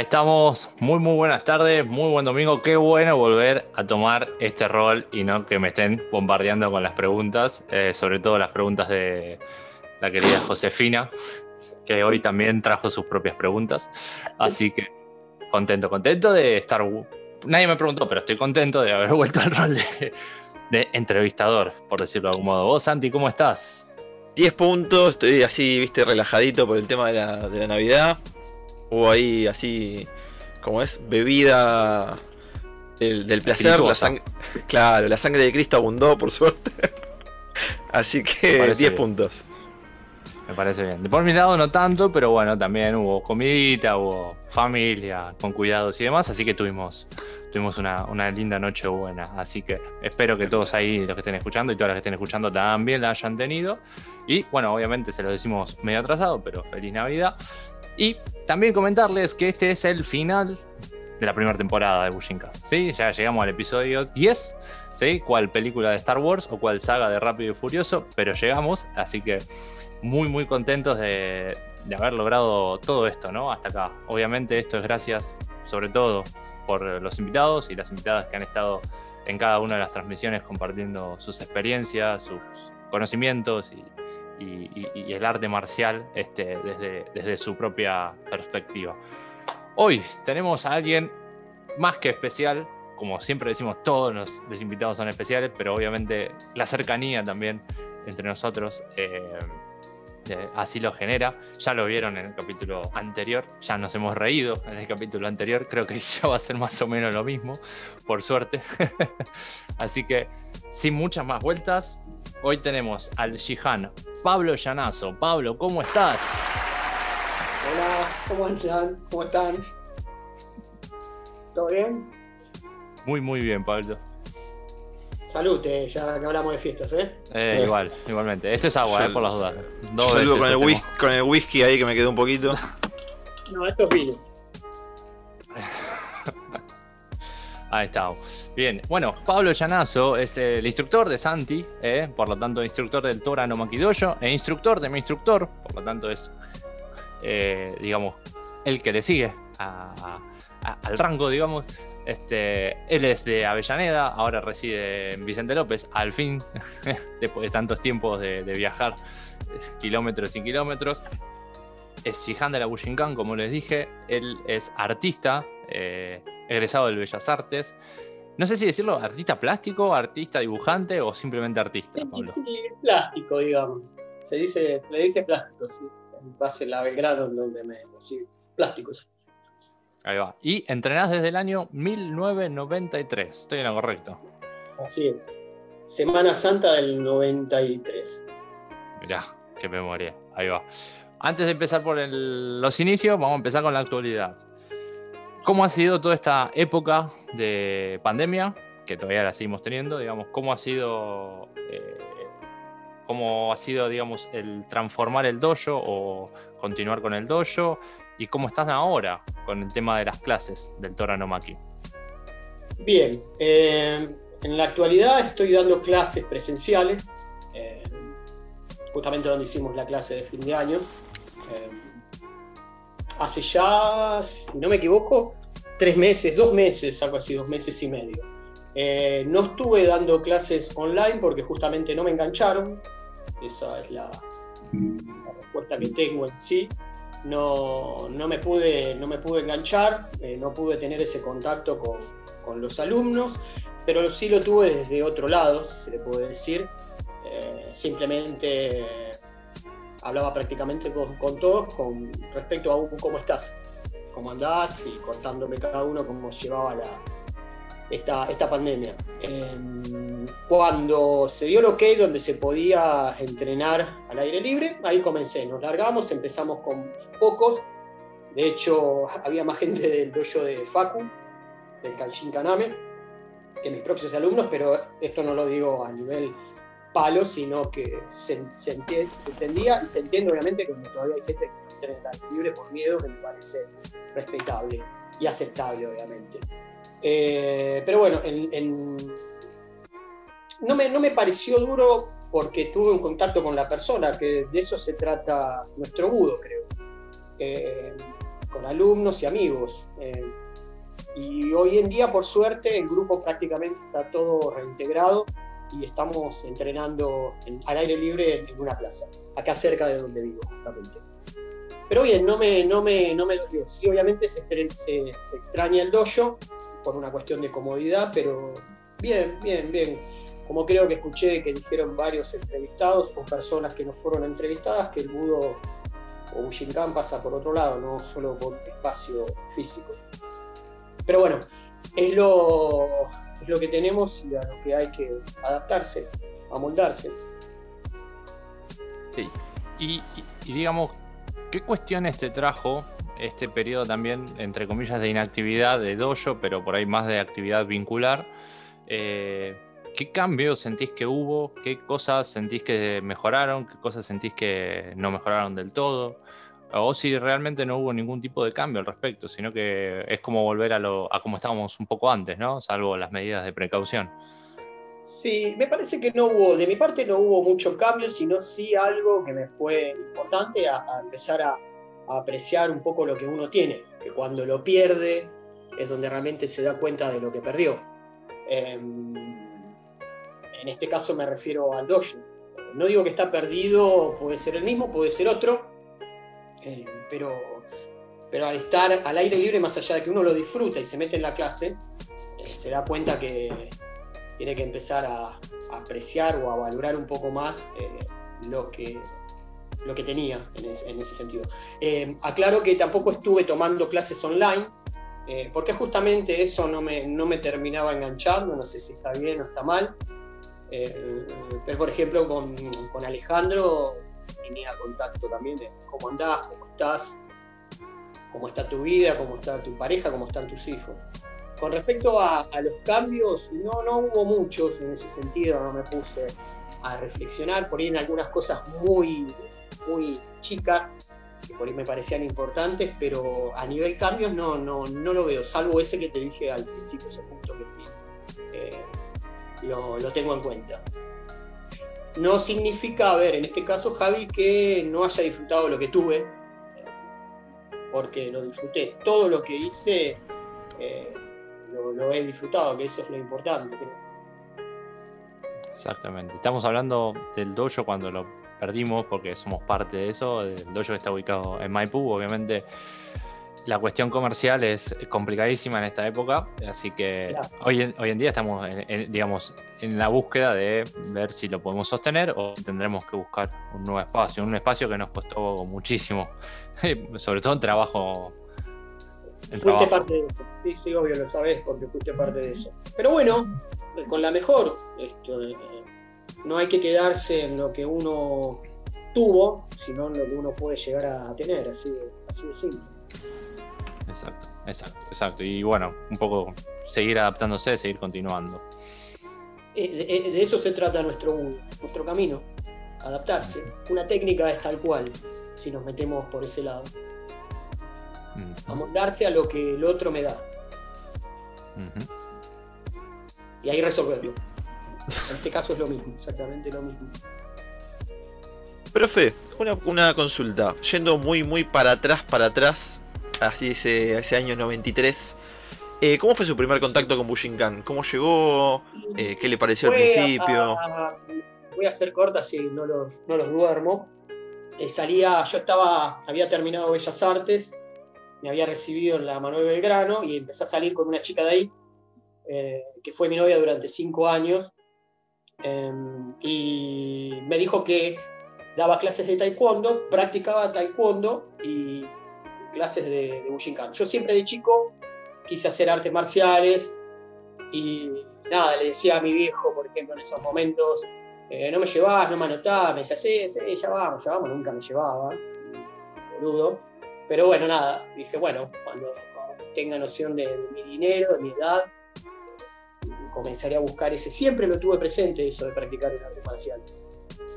Ahí estamos, muy muy buenas tardes, muy buen domingo, qué bueno volver a tomar este rol y no que me estén bombardeando con las preguntas, eh, sobre todo las preguntas de la querida Josefina, que hoy también trajo sus propias preguntas, así que contento, contento de estar, nadie me preguntó, pero estoy contento de haber vuelto al rol de, entrevistador, por decirlo de algún modo. Vos, Santi, ¿cómo estás? 10 puntos, estoy así, viste, relajadito por el tema de la, de la Navidad. Hubo ahí así, como es, bebida del, placer. La claro, la sangre de Cristo abundó, por suerte. así que 10 puntos. Me parece bien. De por mi lado no tanto, pero bueno, también hubo comidita, hubo familia, con cuidados y demás, así que tuvimos, tuvimos una, una, linda noche buena. Así que espero que todos ahí, los que estén escuchando y todas las que estén escuchando, también la hayan tenido. Y bueno, obviamente se lo decimos medio atrasado, pero feliz Navidad. Y también comentarles que este es el final de la primera temporada de Bushincast. ¿sí? Ya llegamos al episodio 10. ¿sí? ¿Cuál película de Star Wars o cuál saga de Rápido y Furioso? Pero llegamos, así que muy, muy contentos de, haber logrado todo esto, ¿no? Hasta acá. Obviamente, esto es gracias, sobre todo, por los invitados y las invitadas que han estado en cada una de las transmisiones compartiendo sus experiencias, sus conocimientos y, y, el arte marcial este, desde, desde su propia perspectiva. Hoy tenemos a alguien más que especial, como siempre decimos, todos los, invitados son especiales, pero obviamente la cercanía también entre nosotros eh, eh, así lo genera. Ya lo vieron en el capítulo anterior, ya nos hemos reído en el capítulo anterior, creo que ya va a ser más o menos lo mismo, por suerte. así que, sin muchas más vueltas, hoy tenemos al Shihan Pablo Llanazo. Pablo, ¿cómo estás? Hola, ¿cómo están? ¿Cómo están? ¿Todo bien? Muy, muy bien, Pablo. Salud, eh, ya que hablamos de fiestas, ¿eh? eh igual, igualmente. Esto es agua, eh, por las dudas. Dos Saludo con el, whisky, con el whisky ahí que me quedó un poquito. No, esto es vino. Ahí está. Bien, bueno, Pablo Llanazo es el instructor de Santi, eh, por lo tanto instructor del Tora no Makidoyo, e instructor de mi instructor, por lo tanto es, eh, digamos, el que le sigue al rango, digamos. Este, él es de Avellaneda, ahora reside en Vicente López, al fin, después de tantos tiempos de, viajar kilómetros y kilómetros. Es Shihan de la Bushinkan, como les dije, él es artista, eh, egresado del Bellas Artes. No sé si decirlo artista plástico, artista dibujante o simplemente artista. Sí, plástico, digamos. Se dice, le dice plástico, sí. En base la Belgrano, donde me. Sí, plásticos. Ahí va. Y entrenás desde el año 1993. Estoy en lo correcto. Así es. Semana Santa del 93. Mirá, qué memoria. Ahí va. Antes de empezar por los inicios, vamos a empezar con la actualidad. ¿Cómo ha sido toda esta época de pandemia, que todavía la seguimos teniendo, digamos, cómo ha sido, eh, cómo ha sido, digamos, el transformar el dojo o continuar con el dojo y cómo estás ahora con el tema de las clases del Tora no Maki? Bien, eh, en la actualidad estoy dando clases presenciales, eh, justamente donde hicimos la clase de fin de año. Hace ya, si no me equivoco, tres meses, dos meses, algo así, dos meses y medio. Eh, no estuve dando clases online porque justamente no me engancharon. Esa es la, respuesta que tengo en sí. No, no, me, pude, no me pude enganchar, eh, no pude tener ese contacto con, con, los alumnos, pero sí lo tuve desde otro lado, se le puede decir. Eh, simplemente hablaba prácticamente con, todos con respecto a cómo estás, cómo andás y contándome cada uno cómo llevaba la, esta, esta pandemia. Em, cuando se dio el ok donde se podía entrenar al aire libre, ahí comencé, nos largamos, empezamos con pocos, de hecho había más gente del dojo de Facu, del Kanshin Kaname, que mis propios alumnos, pero esto no lo digo a nivel palo, sino que se, entendía y se entiende obviamente que todavía hay gente que tiene libre por miedo, que me parece respetable y aceptable obviamente. Eh, pero bueno, no, me, no me pareció duro porque tuve un contacto con la persona, que de eso se trata nuestro budo, creo. Eh, con alumnos y amigos. Eh, y hoy en día, por suerte, el grupo prácticamente está todo reintegrado y estamos entrenando al aire libre en, una plaza, acá cerca de donde vivo, justamente. Pero bien, no me, no me, no me dolió. Sí, obviamente se, extraña el dojo por una cuestión de comodidad, pero bien, bien, bien. Como creo que escuché que dijeron varios entrevistados o personas que no fueron entrevistadas, que el budo o Bushinkan pasa por otro lado, no solo por espacio físico. Pero bueno, es lo, es lo que tenemos y a lo que hay que adaptarse, amoldarse. Sí. Y, digamos, ¿qué cuestiones te trajo este periodo también, entre comillas, de inactividad de dojo, pero por ahí más de actividad vincular? Eh, ¿Qué cambios sentís que hubo? ¿Qué cosas sentís que mejoraron? ¿Qué cosas sentís que no mejoraron del todo? O si realmente no hubo ningún tipo de cambio al respecto, sino que es como volver a, lo, a estábamos un poco antes, ¿no? Salvo las medidas de precaución. Sí, me parece que no hubo, de mi parte no hubo mucho cambio, sino sí algo que me fue importante a, empezar a, apreciar un poco lo que uno tiene, que cuando lo pierde es donde realmente se da cuenta de lo que perdió. Em, en este caso me refiero al dojo. No digo que está perdido, puede ser el mismo, puede ser otro, eh, pero, pero al estar al aire libre, más allá de que uno lo disfruta y se mete en la clase, eh, se da cuenta que tiene que empezar a, apreciar o a valorar un poco más eh, lo, que, lo que tenía en, ese sentido. aclaro que tampoco estuve tomando clases online, porque justamente eso no me, no me terminaba enganchando, no sé si está bien o está mal. pero por ejemplo con, con Alejandro tenía contacto también de cómo andás, cómo estás, cómo está tu vida, cómo está tu pareja, cómo están tus hijos. Con respecto a, los cambios, no, no hubo muchos en ese sentido, no me puse a reflexionar, por ahí en algunas cosas muy, muy chicas, que por ahí me parecían importantes, pero a nivel cambios no, no, no lo veo, salvo ese que te dije al principio, ese punto que sí, eh, lo, lo tengo en cuenta no significa, a ver, en este caso, Javi, que no haya disfrutado lo que tuve, porque lo disfruté. Todo lo que hice eh, lo, he disfrutado, que eso es lo importante. Exactamente. Estamos hablando del dojo cuando lo perdimos, porque somos parte de eso. El dojo está ubicado en Maipú, obviamente la cuestión comercial es complicadísima en esta época, así que hoy, en, hoy en día estamos, en, digamos, en la búsqueda de ver si lo podemos sostener o tendremos que buscar un nuevo espacio, un espacio que nos costó muchísimo, sobre todo en trabajo. Fuiste parte de eso, sí, sí, obvio, lo sabes porque fuiste parte de eso. Pero bueno, con la mejor, esto, eh, no hay que quedarse en lo que uno tuvo, sino en lo que uno puede llegar a tener, así, así de simple. Exacto, exacto, exacto. Y bueno, un poco seguir adaptándose, seguir continuando. Eh, eh, de, eso se trata nuestro, nuestro camino, adaptarse. Una técnica es tal cual, si nos metemos por ese lado. Amoldarse a lo que el otro me da. Y ahí resolverlo. En este caso es lo mismo, exactamente lo mismo. Profe, una, una consulta. Yendo muy, muy para atrás, para atrás, así ese, ese año 93. Eh, ¿Cómo fue su primer contacto con Bushinkan? ¿Cómo llegó? Eh, ¿Qué le pareció al principio? voy a hacer corta si no los, no los duermo. Eh, salía, yo estaba, había terminado Bellas Artes, me había recibido en la Manuel Belgrano y empecé a salir con una chica de ahí, que fue mi novia durante cinco años. Em, y me dijo que daba clases de taekwondo, practicaba taekwondo y clases de, de Bushinkan. Yo siempre de chico quise hacer artes marciales y nada, le decía a mi viejo, por ejemplo, en esos momentos, eh, no me llevabas, no me anotabas, me decía, sí, sí, ya vamos, ya vamos, nunca me llevaba, boludo. Pero bueno, nada, dije, bueno, cuando, tenga noción de, mi dinero, de mi edad, comenzaré a buscar ese. Siempre lo tuve presente, eso de practicar un arte marcial.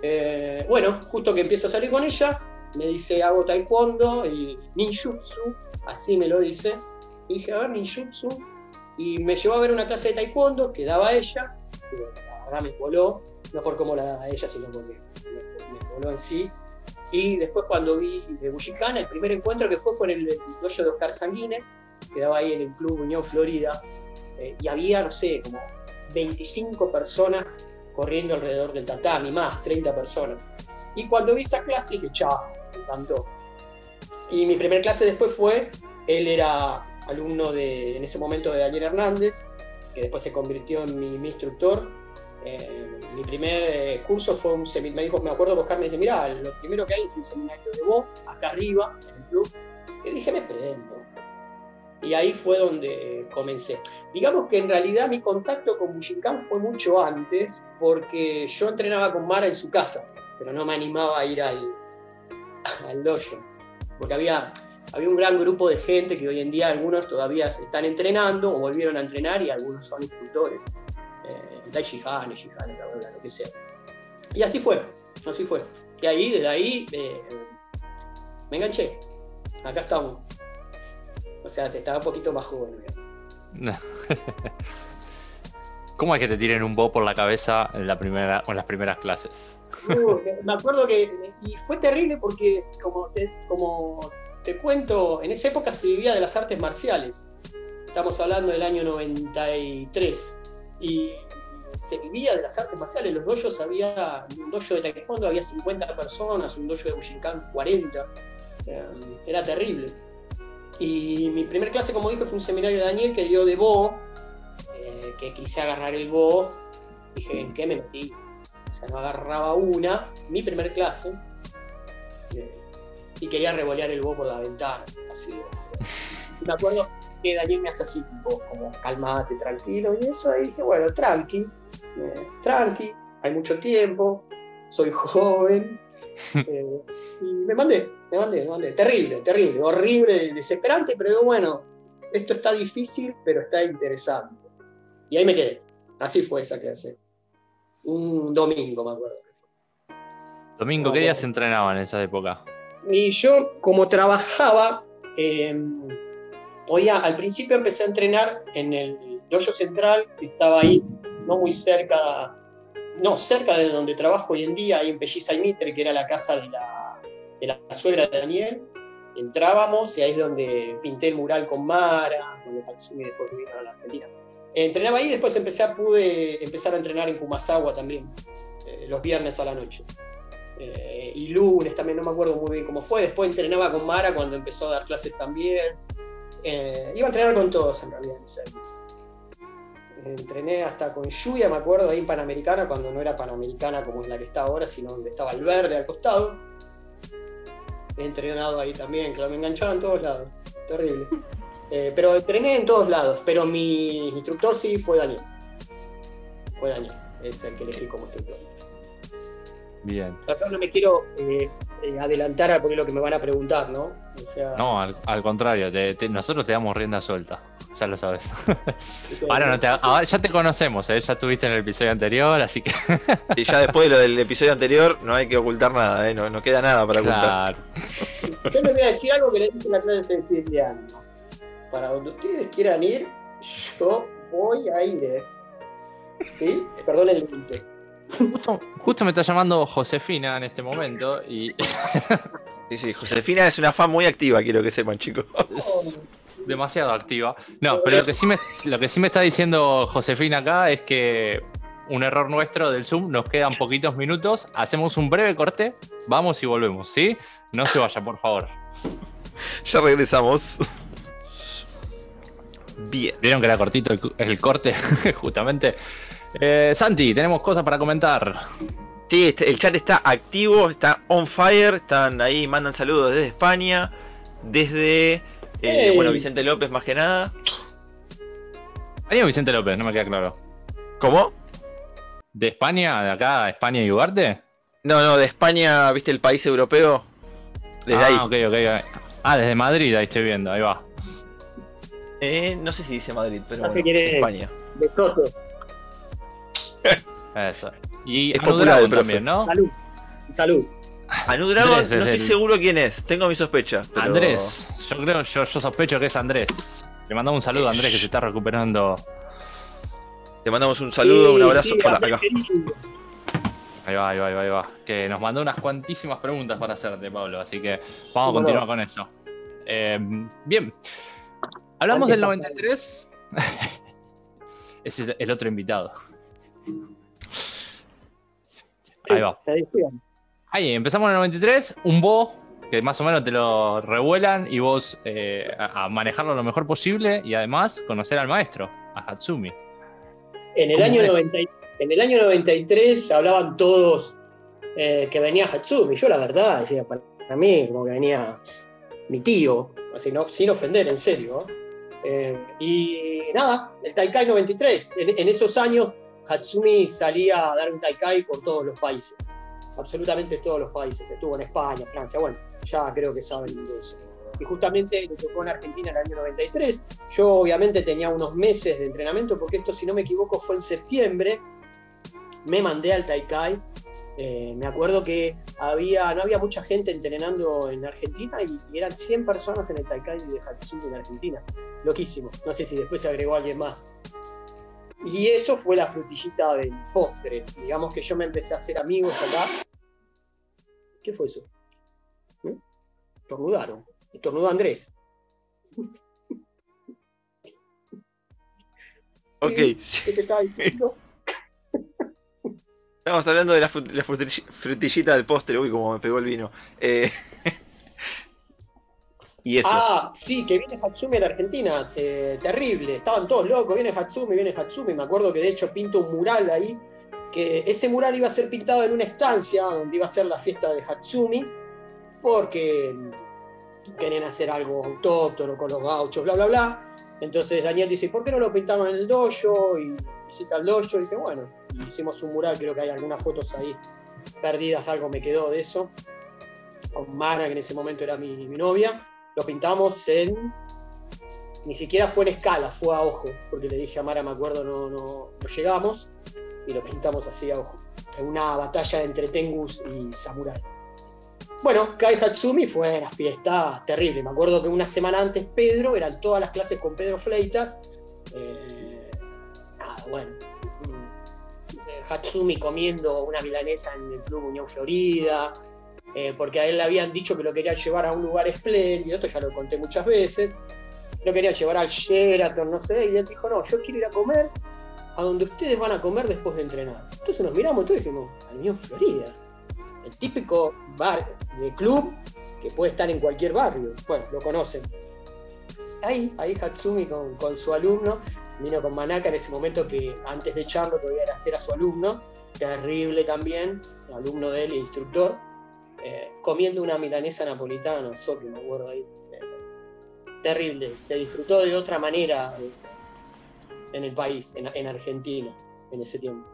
Eh, bueno, justo que empiezo a salir con ella, me dice hago taekwondo y ninjutsu, así me lo dice. Y dije, a ver, ninjutsu. Y me llevó a ver una clase de taekwondo que daba ella, que la verdad me voló, no por cómo la daba ella, sino porque me, voló en sí. Y después cuando vi de Bushikan, el primer encuentro que fue fue en el, dojo de Oscar Sanguine, quedaba ahí en el Club Unión Florida, eh, y había, no sé, como 25 personas corriendo alrededor del tatami, más 30 personas. Y cuando vi esa clase dije, chao, me encantó. Y mi primer clase después fue, él era alumno de, en ese momento de Daniel Hernández, que después se convirtió en mi, instructor. Eh, mi primer eh, curso fue un seminario, me dijo, me acuerdo buscarme y dije, mira, lo primero que hay es un seminario de voz, acá arriba, en el club. Y dije, me prendo. Y ahí fue donde comencé. Digamos que en realidad mi contacto con Bushinkan fue mucho antes, porque yo entrenaba con Mara en su casa, pero no me animaba a ir al, al dojo. Porque había, había un gran grupo de gente que hoy en día algunos todavía están entrenando o volvieron a entrenar y algunos son instructores. Eh, Shihan, lo que sea. Y así fue, así fue. Y ahí, desde ahí, eh, me enganché. Acá estamos. O sea, te estaba un poquito más joven. ¿Cómo es que te tiren un bo por la cabeza en, la primera, en las primeras clases? Uh, me acuerdo que. Y fue terrible porque, como como te cuento, en esa época se vivía de las artes marciales. Estamos hablando del año 93. Y se vivía de las artes marciales. Los dojos había, un dojo de taekwondo había 50 personas, un dojo de Bushinkan 40. Eh, era terrible. Y mi primer clase, como dije, fue un seminario de Daniel que dio de Bo, eh, que quise agarrar el Bo. Dije, ¿en qué me metí? O sea, no agarraba una, mi primer clase, y quería revolear el Bo por la ventana. Así. me acuerdo que Daniel me hace así, tipo, como calmate, tranquilo, y eso, y dije, bueno, tranqui, eh, tranqui, hay mucho tiempo, soy joven, eh, y me mandé, me mandé, me mandé. Terrible, terrible, horrible, desesperante, pero bueno, esto está difícil, pero está interesante. Y ahí me quedé. Así fue esa clase. Un domingo, me acuerdo. Domingo, ¿qué días se entrenaban en esa época? Y yo, como trabajaba, eh, al principio empecé a entrenar en el dojo central, que estaba ahí, no muy cerca, no, cerca de donde trabajo hoy en día, ahí en Pelliza y Mitre, que era la casa de la, de la suegra de Daniel. Entrábamos y ahí es donde pinté el mural con Mara, cuando Tatsumi después vinieron a la Argentina. Entrenaba ahí y después empecé pude empezar a entrenar en Kumasawa también, eh, los viernes a la noche. Eh, y lunes también, no me acuerdo muy bien cómo fue. Después entrenaba con Mara cuando empezó a dar clases también. Eh, iba a entrenar con todos en realidad. Entrené hasta con Yuya, me acuerdo, ahí en Panamericana, cuando no era Panamericana como es la que está ahora, sino donde estaba el verde al costado. He entrenado ahí también, claro, me enganchaba en todos lados. Terrible. Eh, pero entrené en todos lados, pero mi instructor sí fue Daniel. Fue Daniel, es el que elegí como instructor. Bien. no me quiero eh, eh, adelantar a lo que me van a preguntar, ¿no? no, al, contrario, nosotros te damos rienda suelta, ya lo sabes. ahora, ya te conocemos, ¿eh? ya estuviste en el episodio anterior, así que... y ya después de lo del episodio anterior no hay que ocultar nada, ¿eh? no, queda nada para ocultar. Yo les voy a decir algo que le dije en la clase de Siciliano. Para donde ustedes quieran ir, yo voy a ir. ¿eh? ¿Sí? Perdón el límite. Justo, me está llamando Josefina en este momento y. Sí, sí, Josefina es una fan muy activa, quiero que sepan, chicos. Demasiado activa. No, pero lo que, sí me, lo que sí me está diciendo Josefina acá es que un error nuestro del Zoom, nos quedan poquitos minutos, hacemos un breve corte, vamos y volvemos, ¿sí? No se vaya, por favor. Ya regresamos. Bien. Vieron que era cortito el corte, justamente. Eh, Santi, tenemos cosas para comentar. Sí, este, el chat está activo, está on fire, están ahí, mandan saludos desde España, desde, eh, bueno, Vicente López más que nada. España o Vicente López, no me queda claro. ¿Cómo? ¿De España, de acá, España y Ugarte? No, no, de España, ¿viste el país europeo? Desde ah, ahí. ok, ok. Ah, desde Madrid, ahí estoy viendo, ahí va. Eh, no sé si dice Madrid, pero bueno, España. De Soto. Eso. Y Anu también, ¿no? Salud. Salud. Anu no estoy seguro quién es, tengo mi sospecha. Andrés, yo creo, yo, yo sospecho que es Andrés. Le mandamos un saludo a Andrés que se está recuperando. Le mandamos un saludo, un abrazo. Hola, acá. Ahí va, ahí va, ahí va, Que nos mandó unas cuantísimas preguntas para hacerte, Pablo. Así que vamos a continuar con eso. Eh, bien. Hablamos del 93. Ese es el otro invitado. ahí va. Ahí, empezamos en el 93. Un Bo que más o menos te lo revuelan y vos eh, a, manejarlo lo mejor posible y además conocer al maestro, a Hatsumi. En el, año, en el año 93 hablaban todos eh, que venía Hatsumi. Yo la verdad decía, para mí como que venía mi tío, así, no, sin ofender, en serio. Eh, y nada, el Taikai 93. En, esos años Hatsumi salía a dar un Taikai por todos los países. Absolutamente todos los países. Estuvo en España, Francia, bueno ya creo que saben de eso. Y justamente le tocó en Argentina en el año 93. Yo obviamente tenía unos meses de entrenamiento, porque esto, si no me equivoco, fue en septiembre. Me mandé al Taikai. Eh, me acuerdo que había, no había mucha gente entrenando en Argentina y, eran 100 personas en el Taikai de Hatsumi en Argentina. Loquísimo. No sé si después se agregó alguien más. Y eso fue la frutillita del postre. Digamos que yo me empecé a hacer amigos acá. ¿Qué fue eso? Estornudaron. Estornudó Andrés. Ok. ¿Qué te estaba diciendo? Estamos hablando de la, frutillita del postre. Uy, como me pegó el vino. Eh, Ah, sí, que viene Hatsumi a la Argentina. Terrible. Estaban todos locos. Viene Hatsumi, viene Hatsumi. Me acuerdo que de hecho pinto un mural ahí. Que ese mural iba a ser pintado en una estancia donde iba a ser la fiesta de Hatsumi porque querían hacer algo autóctono con los gauchos, bla, bla, bla. Entonces Daniel dice, ¿por qué no lo pintamos en el dojo? Y visita el dojo y que bueno, hicimos un mural, creo que hay algunas fotos ahí perdidas, algo me quedó de eso. Con Mara, que en ese momento era mi, novia. Lo pintamos en... Ni siquiera fue en escala, fue a ojo, porque le dije a Mara, me acuerdo, no, no, llegamos, y lo pintamos así a ojo. En una batalla entre Tengus y Samurai. Bueno, Kai Hatsumi fue una fiesta terrible. Me acuerdo que una semana antes Pedro, eran todas las clases con Pedro Fleitas. Eh, nada, bueno. Hatsumi comiendo una milanesa en el Club Unión Florida, eh, porque a él le habían dicho que lo querían llevar a un lugar espléndido, esto ya lo conté muchas veces. Lo querían llevar al Sheraton, no sé, y él dijo, no, yo quiero ir a comer a donde ustedes van a comer después de entrenar. Entonces nos miramos y todos dijimos, a Unión Florida el típico bar de club que puede estar en cualquier barrio. Bueno, lo conocen. Ahí, ahí Hatsumi con, su alumno, vino con Manaka en ese momento que antes de echarlo todavía era, su alumno, terrible también, alumno de él y instructor, eh, comiendo una milanesa napolitana, que me acuerdo ahí. terrible, se disfrutó de otra manera eh, en el país, en Argentina, en ese tiempo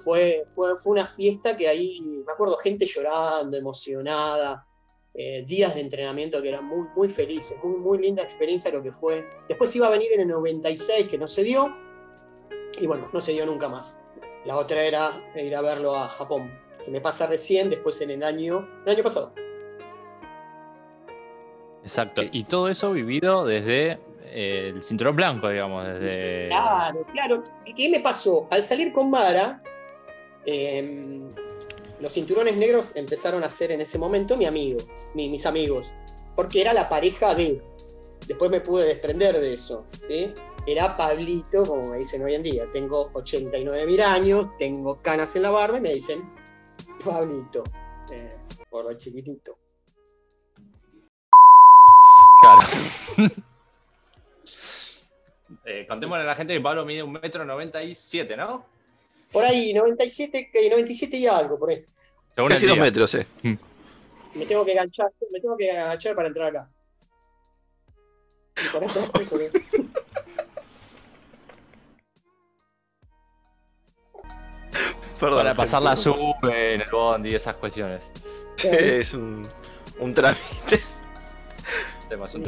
fue, fue, fue una fiesta que ahí, me acuerdo, gente llorando, emocionada, eh, días de entrenamiento que eran muy, muy felices, muy, muy linda experiencia lo que fue. Después iba a venir en el 96, que no se dio, y bueno, no se dio nunca más. La otra era ir a verlo a Japón, que me pasa recién, después en el año, el año pasado. Exacto, y todo eso vivido desde eh, el cinturón blanco, digamos, desde... Claro, claro. ¿Qué me pasó? Al salir con Mara, Em, los cinturones negros empezaron a ser en ese momento mi amigo, mis amigos, porque era la pareja de. Después me pude desprender de eso. ¿sí? Era Pablito, como me dicen hoy en día. Tengo 89 mil años, tengo canas en la barba y me dicen Pablito, eh, por lo chiquitito. Claro. eh, contémosle a la gente que Pablo mide un metro 97, ¿no? Por ahí, 97, 97 y algo, por ahí. Según Casi dos metros, eh. Mm. Me tengo que agachar, me tengo que agachar para entrar acá. Y para esto ¿eh? Perdón, para pasar la sub en el bond y esas cuestiones. Es un, un trámite.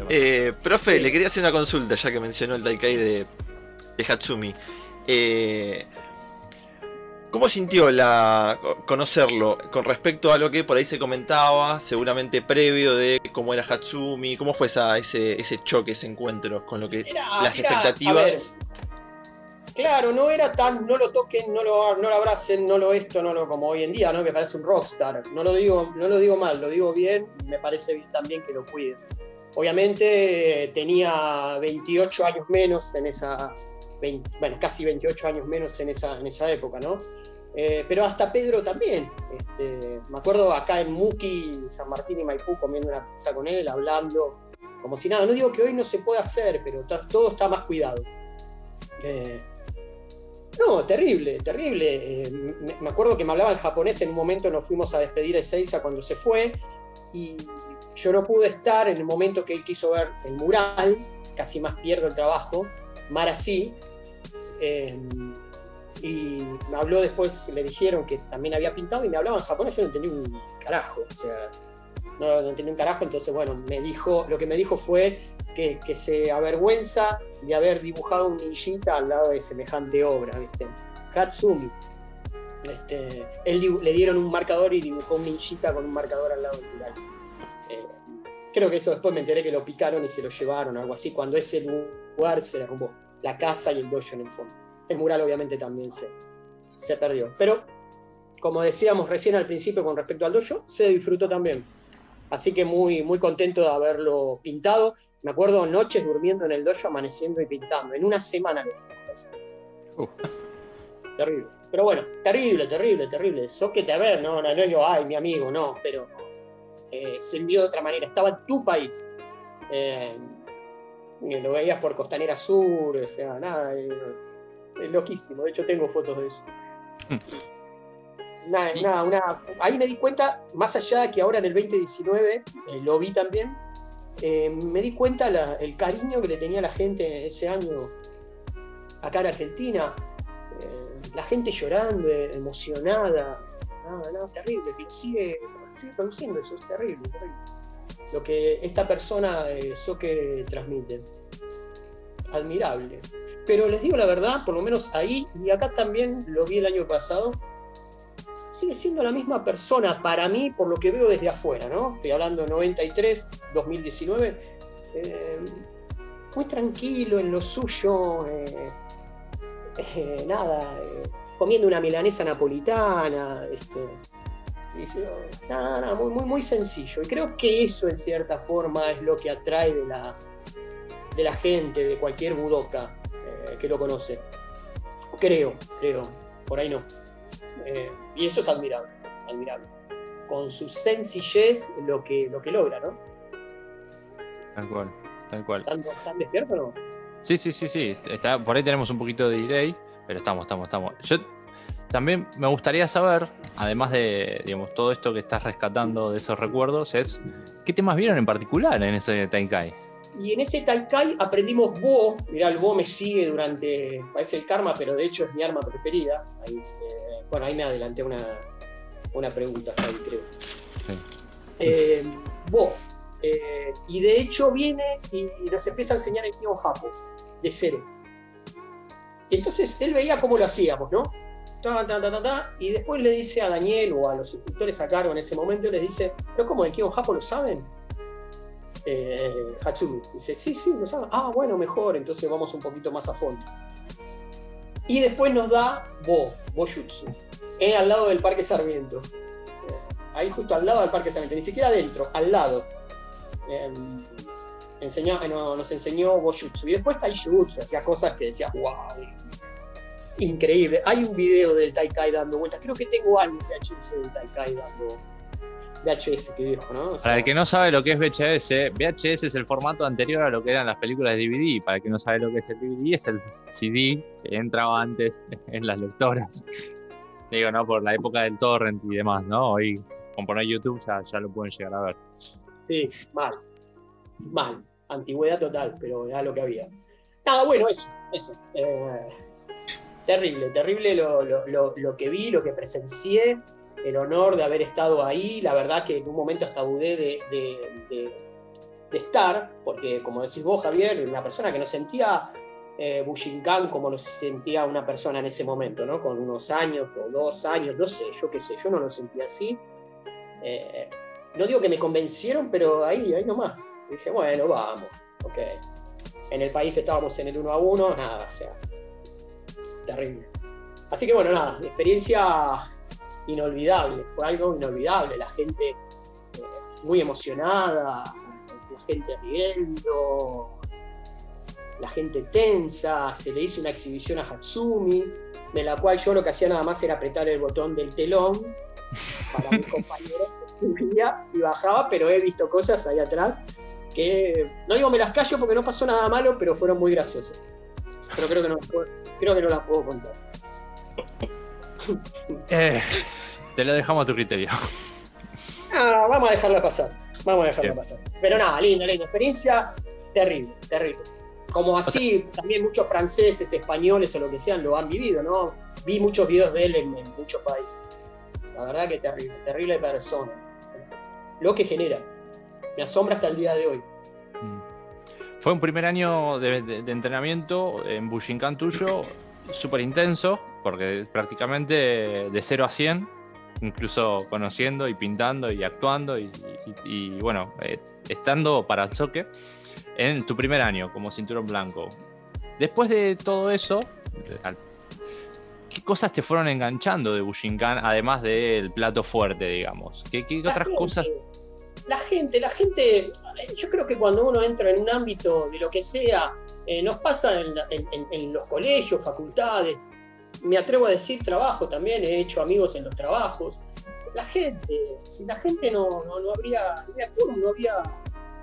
Eh, profe, le quería hacer una consulta ya que mencionó el Daikai de, de Hatsumi. Eh, ¿Cómo sintió la conocerlo con respecto a lo que por ahí se comentaba, seguramente previo de cómo era Hatsumi? ¿Cómo fue esa, ese, ese choque, ese encuentro con lo que las expectativas? Claro, no era tan, no lo toquen, no lo, no lo abracen, no lo esto, no lo como hoy en día, ¿no? Que parece un rockstar. No lo digo, no lo digo mal, lo digo bien, me parece bien también que lo cuiden. Obviamente tenía 28 años menos en esa, bueno, casi 28 años menos en esa, en esa época, ¿no? Eh, pero hasta Pedro también. Este, me acuerdo acá en Muki, San Martín y Maipú, comiendo una pizza con él, hablando, como si nada. No digo que hoy no se pueda hacer, pero todo está más cuidado. Eh, no, terrible, terrible. Eh, me, acuerdo que me hablaba en japonés en un momento, nos fuimos a despedir a Seiza cuando se fue, y yo no pude estar en el momento que él quiso ver el mural, casi más pierdo el trabajo, Mara sí. Y me habló después, le dijeron que también había pintado y me hablaba en japonés, yo no entendí un carajo, o sea, no, entendí un carajo, entonces bueno, me dijo, lo que me dijo fue que, se avergüenza de haber dibujado un ninjita al lado de semejante obra, ¿viste? Hatsumi. Este, él le dieron un marcador y dibujó un ninjita con un marcador al lado del mural. Eh, creo que eso después me enteré que lo picaron y se lo llevaron, algo así, cuando ese lugar se derrumbó, la casa y el dojo en el fondo el mural obviamente también se, se perdió. Pero, como decíamos recién al principio con respecto al dojo, se disfrutó también. Así que muy, muy contento de haberlo pintado. Me acuerdo noches durmiendo en el dojo, amaneciendo y pintando. En una semana lo Terrible. Pero bueno, terrible, terrible, terrible. te a ver, no, no, no yo, ay, mi amigo, no, pero eh, se envió de otra manera. Estaba en tu país. Eh, lo veías por Costanera Sur, o sea, nada. Eh, es loquísimo, de hecho tengo fotos de eso. Nada, nada, ahí me di cuenta, más allá de que ahora en el 2019 eh, lo vi también, eh, me di cuenta el cariño que le tenía la gente ese año acá en Argentina. Eh, la gente llorando, emocionada. Nada, nada, terrible, sigue, produciendo eso, es terrible, terrible. Lo que esta persona, eso que transmite. Admirable. Pero les digo la verdad, por lo menos ahí, y acá también lo vi el año pasado, sigue siendo la misma persona para mí, por lo que veo desde afuera, ¿no? Estoy hablando de 93, 2019. Eh, muy tranquilo en lo suyo, eh, eh, nada, comiendo una milanesa napolitana, este, nada, nada, muy, muy, muy sencillo. Y creo que eso en cierta forma es lo que atrae de la, de la gente, de cualquier budoka. Eh, que lo conoce. Creo, creo, por ahí no. Eh, y eso es admirable, admirable. Con su sencillez lo que, lo que logra, ¿no? Tal cual, tal cual. ¿Están, despiertos o no? Sí, sí, sí, sí. Está, por ahí tenemos un poquito de delay, pero estamos, estamos, estamos. Yo también me gustaría saber, además de digamos, todo esto que estás rescatando de esos recuerdos, es qué temas vieron en particular en ese Taikai. Y en ese Taikai aprendimos Bo. Mirá, el Bo me sigue durante. Parece el karma, pero de hecho es mi arma preferida. Eh, bueno, ahí me adelanté una, una pregunta, Fabi, creo. Eh. Eh, y de hecho viene y, nos empieza a enseñar el tío Japo, de cero. Entonces él veía cómo lo hacíamos, ¿no? y después le dice a Daniel o a los instructores a cargo en ese momento, les dice, pero ¿cómo el tío Japo lo saben? eh, Hatsumi. Dice, sí, sí, lo sabe. Ah, bueno, mejor, entonces vamos un poquito más a fondo. Y después nos da Bo, Bojutsu, eh, al lado del Parque Sarmiento. Eh, ahí justo al lado del Parque Sarmiento, ni siquiera adentro, al lado. Em, enseñó, eh, nos enseñó Bojutsu. Y después Taijutsu, hacía cosas que decía, wow, increíble. Hay un video del Taikai dando vueltas. Creo que tengo algo de VHS del Taikai dando VHS que dijo, ¿no? para el que no sabe lo que es VHS, VHS es el formato anterior a lo que eran las películas de DVD. Para el que no sabe lo que es el DVD, es el CD que entraba antes en las lectoras. Digo, ¿no? Por la época del torrent y demás, ¿no? Hoy, con poner YouTube, ya, ya lo pueden llegar a ver. Sí, mal. Mal. Antigüedad total, pero era lo que había. Nada, bueno, eso. eso. Eh, terrible, terrible lo, lo, lo que vi, lo que presencié el honor de haber estado ahí. La verdad que en un momento hasta dudé de, estar, porque como decís vos, Javier, una persona que no sentía eh, Bushinkan como lo sentía una persona en ese momento, ¿no? Con unos años o dos años, no sé, yo qué sé, yo no lo sentía así. Eh, no digo que me convencieron, pero ahí, ahí nomás. Dije, bueno, vamos, ok. En el país estábamos en el 1 a 1, nada, o sea, terrible. Así que bueno, nada, experiencia inolvidable, fue algo inolvidable, la gente eh, muy emocionada, la gente riendo, la gente tensa, se le hizo una exhibición a Hatsumi, de la cual yo lo que hacía nada más era apretar el botón del telón para mi compañero y bajaba, pero he visto cosas ahí atrás que no digo me las callo porque no pasó nada malo, pero fueron muy graciosas. Pero creo que no, creo que no las puedo contar. Eh, te lo dejamos a tu criterio. Ah, vamos a dejarla pasar. Vamos a dejarla pasar. Pero nada, linda, linda. Experiencia terrible, terrible. Como así, también muchos franceses, españoles o lo que sean lo han vivido, ¿no? Vi muchos videos de él en, muchos países. La verdad que terrible, terrible persona. Lo que genera. Me asombra hasta el día de hoy. Mm. Fue un primer año de, entrenamiento en Bushinkan tuyo, súper intenso, porque prácticamente de 0 a 100, incluso conociendo y pintando y actuando y, bueno, eh, estando para el choque en tu primer año como cinturón blanco. Después de todo eso, ¿qué cosas te fueron enganchando de Bushinkan, además del plato fuerte, digamos? ¿Qué, otras cosas? La gente, la gente, yo creo que cuando uno entra en un ámbito de lo que sea, eh, nos pasa en, los colegios, facultades, me atrevo a decir trabajo también, he hecho amigos en los trabajos. La gente, si la gente no, no, habría, no habría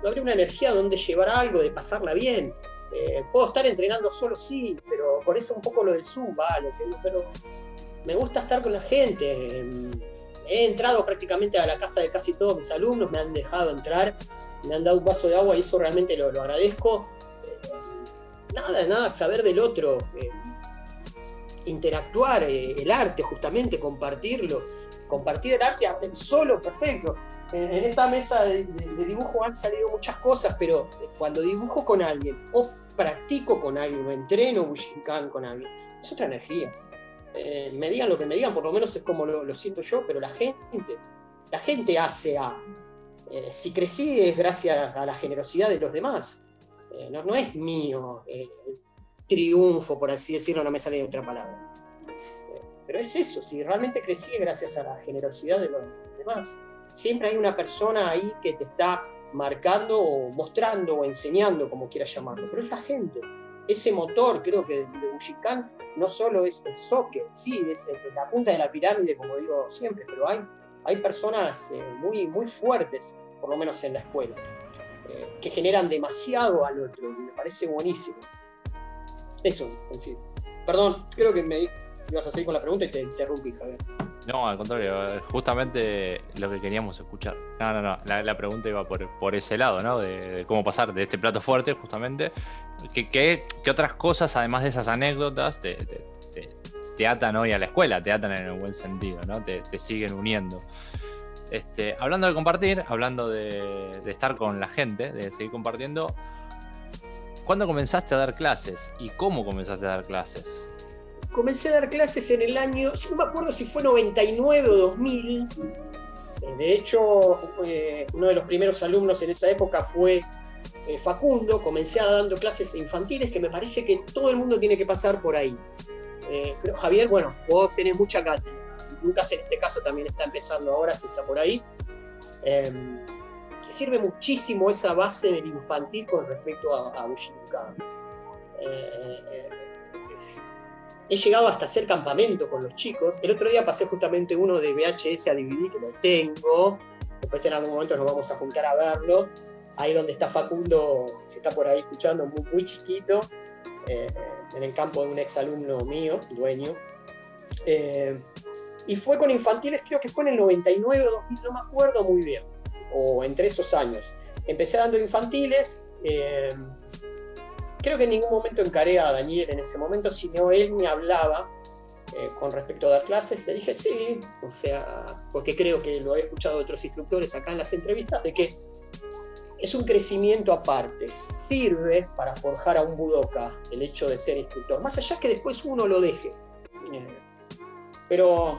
no habría una energía donde llevar algo, de pasarla bien. Eh, puedo estar entrenando solo, sí, pero por eso un poco lo del Zoom, vale, pero me gusta estar con la gente. He entrado prácticamente a la casa de casi todos mis alumnos, me han dejado entrar, me han dado un vaso de agua y eso realmente lo, agradezco. Eh, nada, nada, saber del otro, eh, interactuar, el arte justamente, compartirlo, compartir el arte solo, perfecto en esta mesa de, dibujo han salido muchas cosas, pero cuando dibujo con alguien, o practico con alguien, o entreno Bushinkan con alguien, es otra energía. Eh, me digan lo que me digan, por lo menos es como lo, siento yo, pero la gente, la gente hace a. Eh, si crecí es gracias a la generosidad de los demás. Eh, no, es mío triunfo, por así decirlo, no me sale otra palabra. pero es eso, si realmente crecí gracias a la generosidad de los demás siempre hay una persona ahí que te está marcando o mostrando o enseñando, como quieras llamarlo, pero es la gente. Ese motor, creo que de Bushikan no solo es el soque, sí, es la punta de la pirámide, como digo siempre, pero hay, hay personas eh, muy, muy fuertes, por lo menos en la escuela, eh, que generan demasiado al otro, y me parece buenísimo. Eso, en sí. Perdón, creo que me ibas a seguir con la pregunta y te interrumpí, Javier. No, al contrario, justamente lo que queríamos escuchar. No, no, no, la, pregunta iba por, ese lado, ¿no? De, cómo pasar de este plato fuerte, justamente. ¿Qué, otras cosas, además de esas anécdotas, te, atan hoy a la escuela? Te atan en el buen sentido, ¿no? Te, siguen uniendo. Este, hablando de compartir, hablando de estar con la gente, de seguir compartiendo, ¿cuándo comenzaste a dar clases y cómo comenzaste a dar clases? comencé a dar clases en el año, no me acuerdo si fue 99 o 2000. Eh, de hecho, eh, uno de los primeros alumnos en esa época fue eh, Facundo. Comencé dando clases infantiles, que me parece que todo el mundo tiene que pasar por ahí. pero Javier, bueno, vos tenés mucha cátedra. Lucas en este caso también está empezando ahora, si está por ahí. Sirve muchísimo esa base del infantil con respecto a, a he llegado hasta hacer campamento con los chicos. El otro día pasé justamente uno de VHS a DVD, que lo tengo. Después en algún momento nos vamos a juntar a verlo. Ahí donde está Facundo, se está por ahí escuchando, muy, chiquito, eh, en el campo de un exalumno mío, dueño. Eh, y fue con infantiles, creo que fue en el 99 o 2000, no me acuerdo muy bien, o entre esos años. Empecé dando infantiles, eh, Creo que en ningún momento encaré a Daniel en ese momento, sino él me hablaba eh, con respecto a dar clases. Le dije sí, o sea, porque creo que lo he escuchado de otros instructores acá en las entrevistas, de que es un crecimiento aparte, sirve para forjar a un budoka el hecho de ser instructor, más allá que después uno lo deje. Eh, pero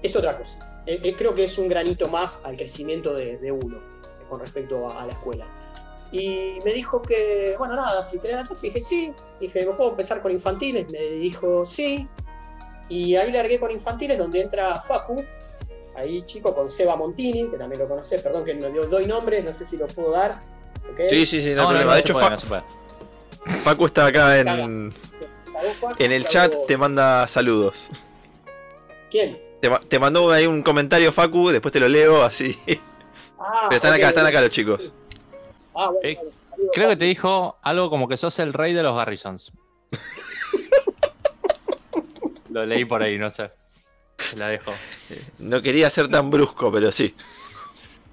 es otra cosa. Eh, creo que es un granito más al crecimiento de, uno con respecto a la escuela. Y me dijo que, bueno, nada, si querés dar clases, dije sí. Dije, ¿me puedo empezar con infantiles? Me dijo sí. Y ahí largué con infantiles, donde entra Facu, ahí chico, con Seba Montini, que también lo conocés, perdón que no doy nombres, no sé si lo puedo dar. Sí, sí, sí, no, hay problema. de hecho, Facu está acá en, en el chat, te manda saludos. ¿Quién? Te, mandó ahí un comentario, Facu, después te lo leo así. Ah, Pero están acá, están acá los chicos. Ah, eh, creo que te dijo algo como que sos el rey de los Garrisons. Lo leí por ahí, no sé. La dejo. No quería ser tan brusco, pero sí.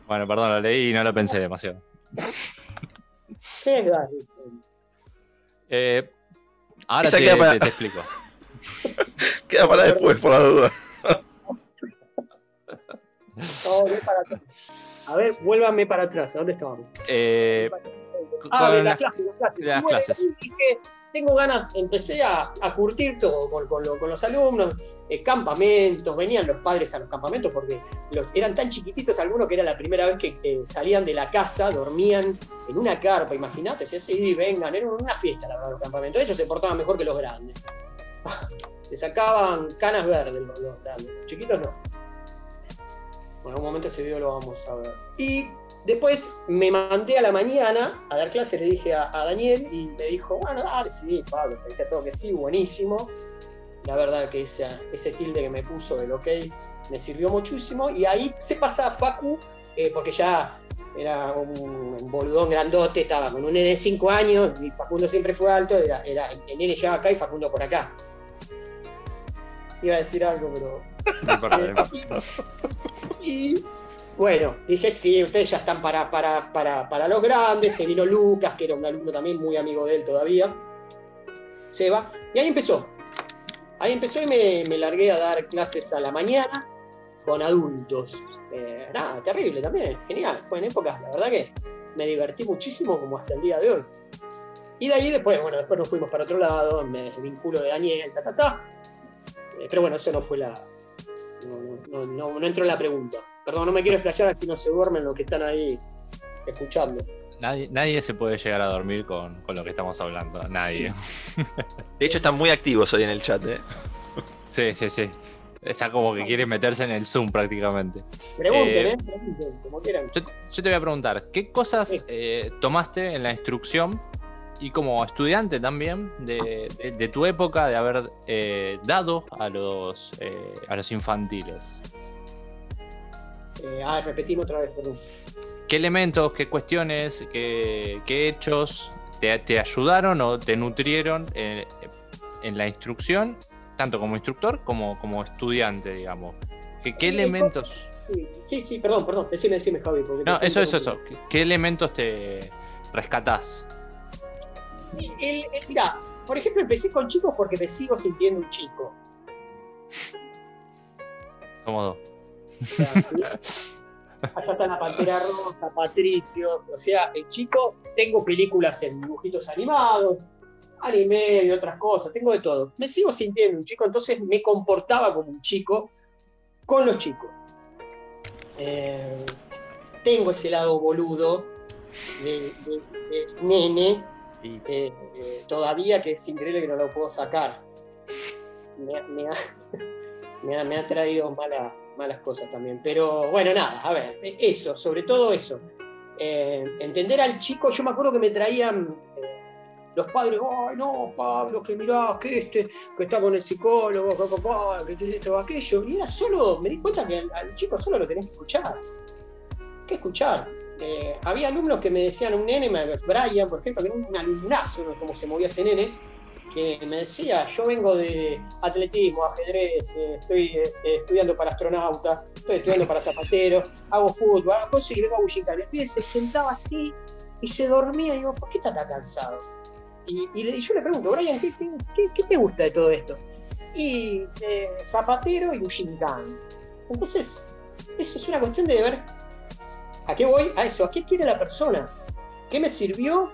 Bueno, perdón, lo leí y no lo pensé demasiado. ¿Qué es Garrison? Eh, ahora te, te, explico. queda para después, por la duda. A ver, vuélvame para atrás. ¿A dónde estábamos? Eh, ah, de las clases, De las clases tengo ganas, empecé a, curtir todo con, los alumnos, eh, campamentos, venían los padres a los campamentos porque eran tan chiquititos algunos que era la primera vez que salían de la casa, dormían en una carpa, imagínate, si así vengan, era una fiesta la verdad los campamentos, de hecho se portaban mejor que los grandes. Le sacaban canas verdes los, grandes, los chiquitos no. En algún momento ese video lo vamos a ver. Y Después me mandé a la mañana a dar clases, le dije a, Daniel y me dijo, bueno, dale, sí, Pablo, te dije todo que sí, buenísimo. La verdad que ese, ese tilde que me puso del ok me sirvió muchísimo y ahí se pasa a Facu, eh, porque ya era un, boludón grandote, estaba con un nene de 5 años y Facundo siempre fue alto, era, era, el nene llevaba acá y Facundo por acá. Iba a decir algo, pero... y bueno, dije, sí, ustedes ya están para, para, para, para los grandes. Se vino Lucas, que era un alumno también muy amigo de él todavía. Seba. Y ahí empezó. Ahí empezó y me, me largué a dar clases a la mañana con adultos. Eh, nada, terrible también, genial. Fue en épocas, la verdad que me divertí muchísimo como hasta el día de hoy. Y de ahí después, bueno, después nos fuimos para otro lado, me vinculo de Daniel, ta, ta, ta. Eh, pero bueno, eso no fue la... No, no, no entró en la pregunta. Perdón, no me quiero explayar si no se duermen los que están ahí escuchando. Nadie, se puede llegar a dormir con, lo que estamos hablando. Nadie. De hecho, están muy activos hoy en el chat, ¿eh? Sí, sí, sí. Está como que quiere meterse en el Zoom prácticamente. Pregunten, ¿eh? Pregunten, como quieran. Yo, te voy a preguntar, ¿qué cosas eh, tomaste en la instrucción y como estudiante también de, tu época de haber eh, dado a los, eh, a los infantiles? Eh, ah, repetimos otra vez, perdón. ¿Qué elementos, qué cuestiones, qué, hechos te, ayudaron o te nutrieron en, la instrucción, tanto como instructor como como estudiante, digamos? ¿Qué, elementos? Sí, sí, perdón, perdón, decime, decime, Javi. no, eso, eso, eso. ¿Qué elementos te rescatás? El, mira, por ejemplo, empecé con chicos porque me sigo sintiendo un chico. Somos dos. Allá está la Pantera Rosa, Patricio. O sea, el chico, tengo películas en dibujitos animados, anime y otras cosas, tengo de todo. Me sigo sintiendo un chico, entonces me comportaba como un chico con los chicos. Eh, tengo ese lado boludo de, nene, eh, todavía que es increíble que no lo puedo sacar. Me, me ha traído mala, malas cosas también. Pero bueno, nada, a ver, e, eso, sobre todo eso. Eh, entender al chico, yo me acuerdo que me traían eh, los padres, ay no, Pablo, que mirá, que este, que está con el psicólogo, que, que aquello. Y era solo, me di cuenta que al, chico solo lo tenés que escuchar. ¿Qué escuchar? Eh, había alumnos que me decían, un nene, Brian, por ejemplo, que era un alumnazo, como se movía ese nene, que me decía, yo vengo de atletismo, ajedrez, eh, estoy eh, estudiando para astronauta, estoy estudiando para zapatero, hago fútbol, hago cosas y vengo a Bullicar. El se sentaba así y se dormía y digo, ¿por qué está tan cansado? Y, yo le pregunto, Brian, ¿qué, te gusta de todo esto? Y eh, zapatero y Bushinkan. Entonces, eso es una cuestión de ver a qué voy, a eso, a qué quiere la persona, qué me sirvió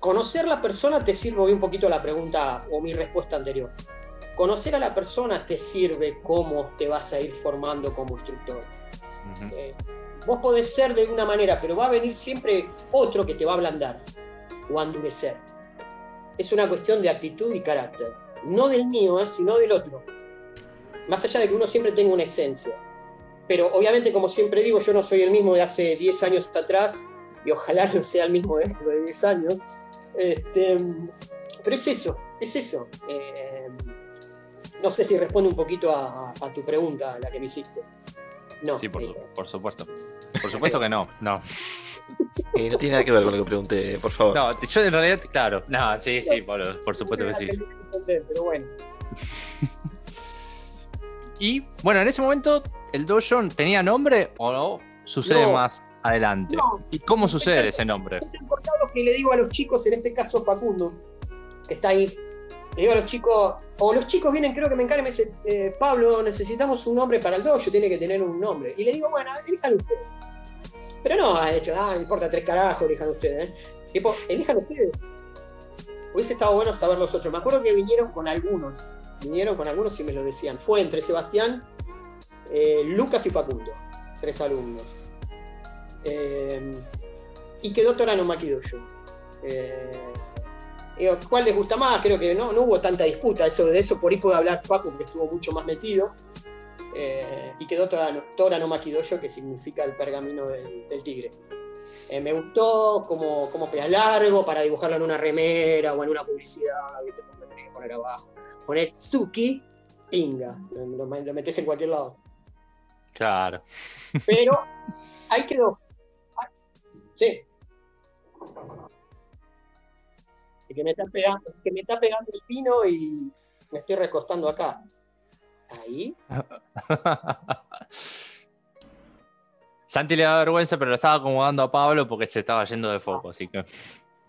Conocer la persona te sirve un poquito la pregunta o mi respuesta anterior. Conocer a la persona te sirve cómo te vas a ir formando como instructor. Eh, vos podés ser de una manera, pero va a venir siempre otro que te va a ablandar o a endurecer. Es una cuestión de actitud y carácter. No del mío, ¿eh? sino del otro. Más allá de que uno siempre tenga una esencia. Pero obviamente, como siempre digo, yo no soy el mismo de hace 10 años atrás y ojalá no sea el mismo dentro de 10 años. Este, pero es eso, es eso. Eh, no sé si responde un poquito a, tu pregunta, la que me hiciste. No, sí, por, supuesto. Por supuesto que no, no. Eh, no tiene nada que ver con lo que pregunté, por favor. No, yo en realidad, claro, no, sí, sí, por, por supuesto que sí. Pero bueno. y bueno, en ese momento, ¿el dojo tenía nombre o no? Sucede más adelante. ¿Y cómo sucede ese nombre? Es importante que le digo a los chicos, en este caso Facundo, que está ahí, le digo a los chicos, o los chicos vienen, creo que me encargan y me dicen, eh, Pablo, necesitamos un nombre para el dojo, tiene que tener un nombre. Y le digo, bueno, elijan ustedes. Pero no, ha hecho, ah, me importa tres carajos, elijan ustedes. ¿eh? Tipo, elijan ustedes. Hubiese estado bueno saber los otros. Me acuerdo que vinieron con algunos. Vinieron con algunos y me lo decían. Fue entre Sebastián, eh, Lucas y Facundo. Tres alumnos. y quedó Torano Makidoyo. Eh, ¿Cuál les gusta más? Creo que no, no hubo tanta disputa. Eso, de eso por ahí puede hablar Facu, que estuvo mucho más metido. Eh, y quedó Tora no Makidoyo, que significa el pergamino del, tigre. Eh, me gustó como, como largo para dibujarlo en una remera o en una publicidad. ¿viste? que poner abajo. Poner Tsuki, Inga. Lo, lo metes en cualquier lado. Claro. Pero ahí quedó. Sí, que me está pegando, que me está pegando el pino y me estoy recostando acá. Ahí. Santi le da vergüenza, pero lo estaba acomodando a Pablo porque se estaba yendo de foco, así que.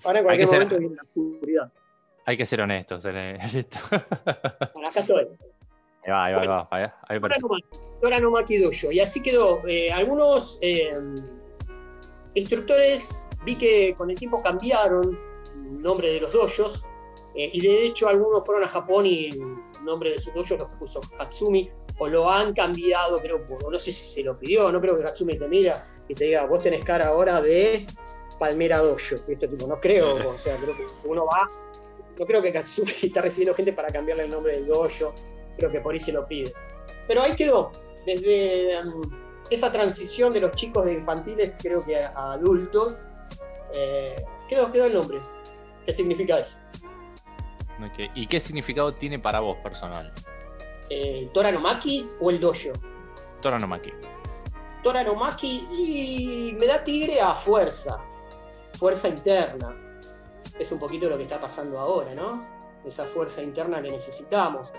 Ahora en cualquier momento viene la oscuridad. Hay que ser honestos en esto. Bueno, acá estoy. Ahí va, ahí va, ahí va. Ahí, ahí ahora no yo. Y así quedó. Eh, algunos eh, instructores vi que con el tiempo cambiaron nombre de los dojos. Eh, y de hecho algunos fueron a Japón y el nombre de sus dojos los puso Hatsumi o lo han cambiado, creo, no sé si se lo pidió, no creo que Hatsumi te mira y te diga, vos tenés cara ahora de Palmera Dojo. Este tipo, no creo, o sea, creo que uno va, no creo que Katsumi está recibiendo gente para cambiarle el nombre del dojo, creo que por ahí se lo pide. Pero ahí quedó, desde um, esa transición de los chicos de infantiles, creo que a, adultos, eh, quedó, quedó el nombre. ¿Qué significa eso? ¿Y qué significado tiene para vos personal? ¿El Tora no Maki o el Dojo? Tora no Maki. Tora no Maki y me da tigre a fuerza, fuerza interna. Es un poquito lo que está pasando ahora, ¿no? Esa fuerza interna que necesitamos,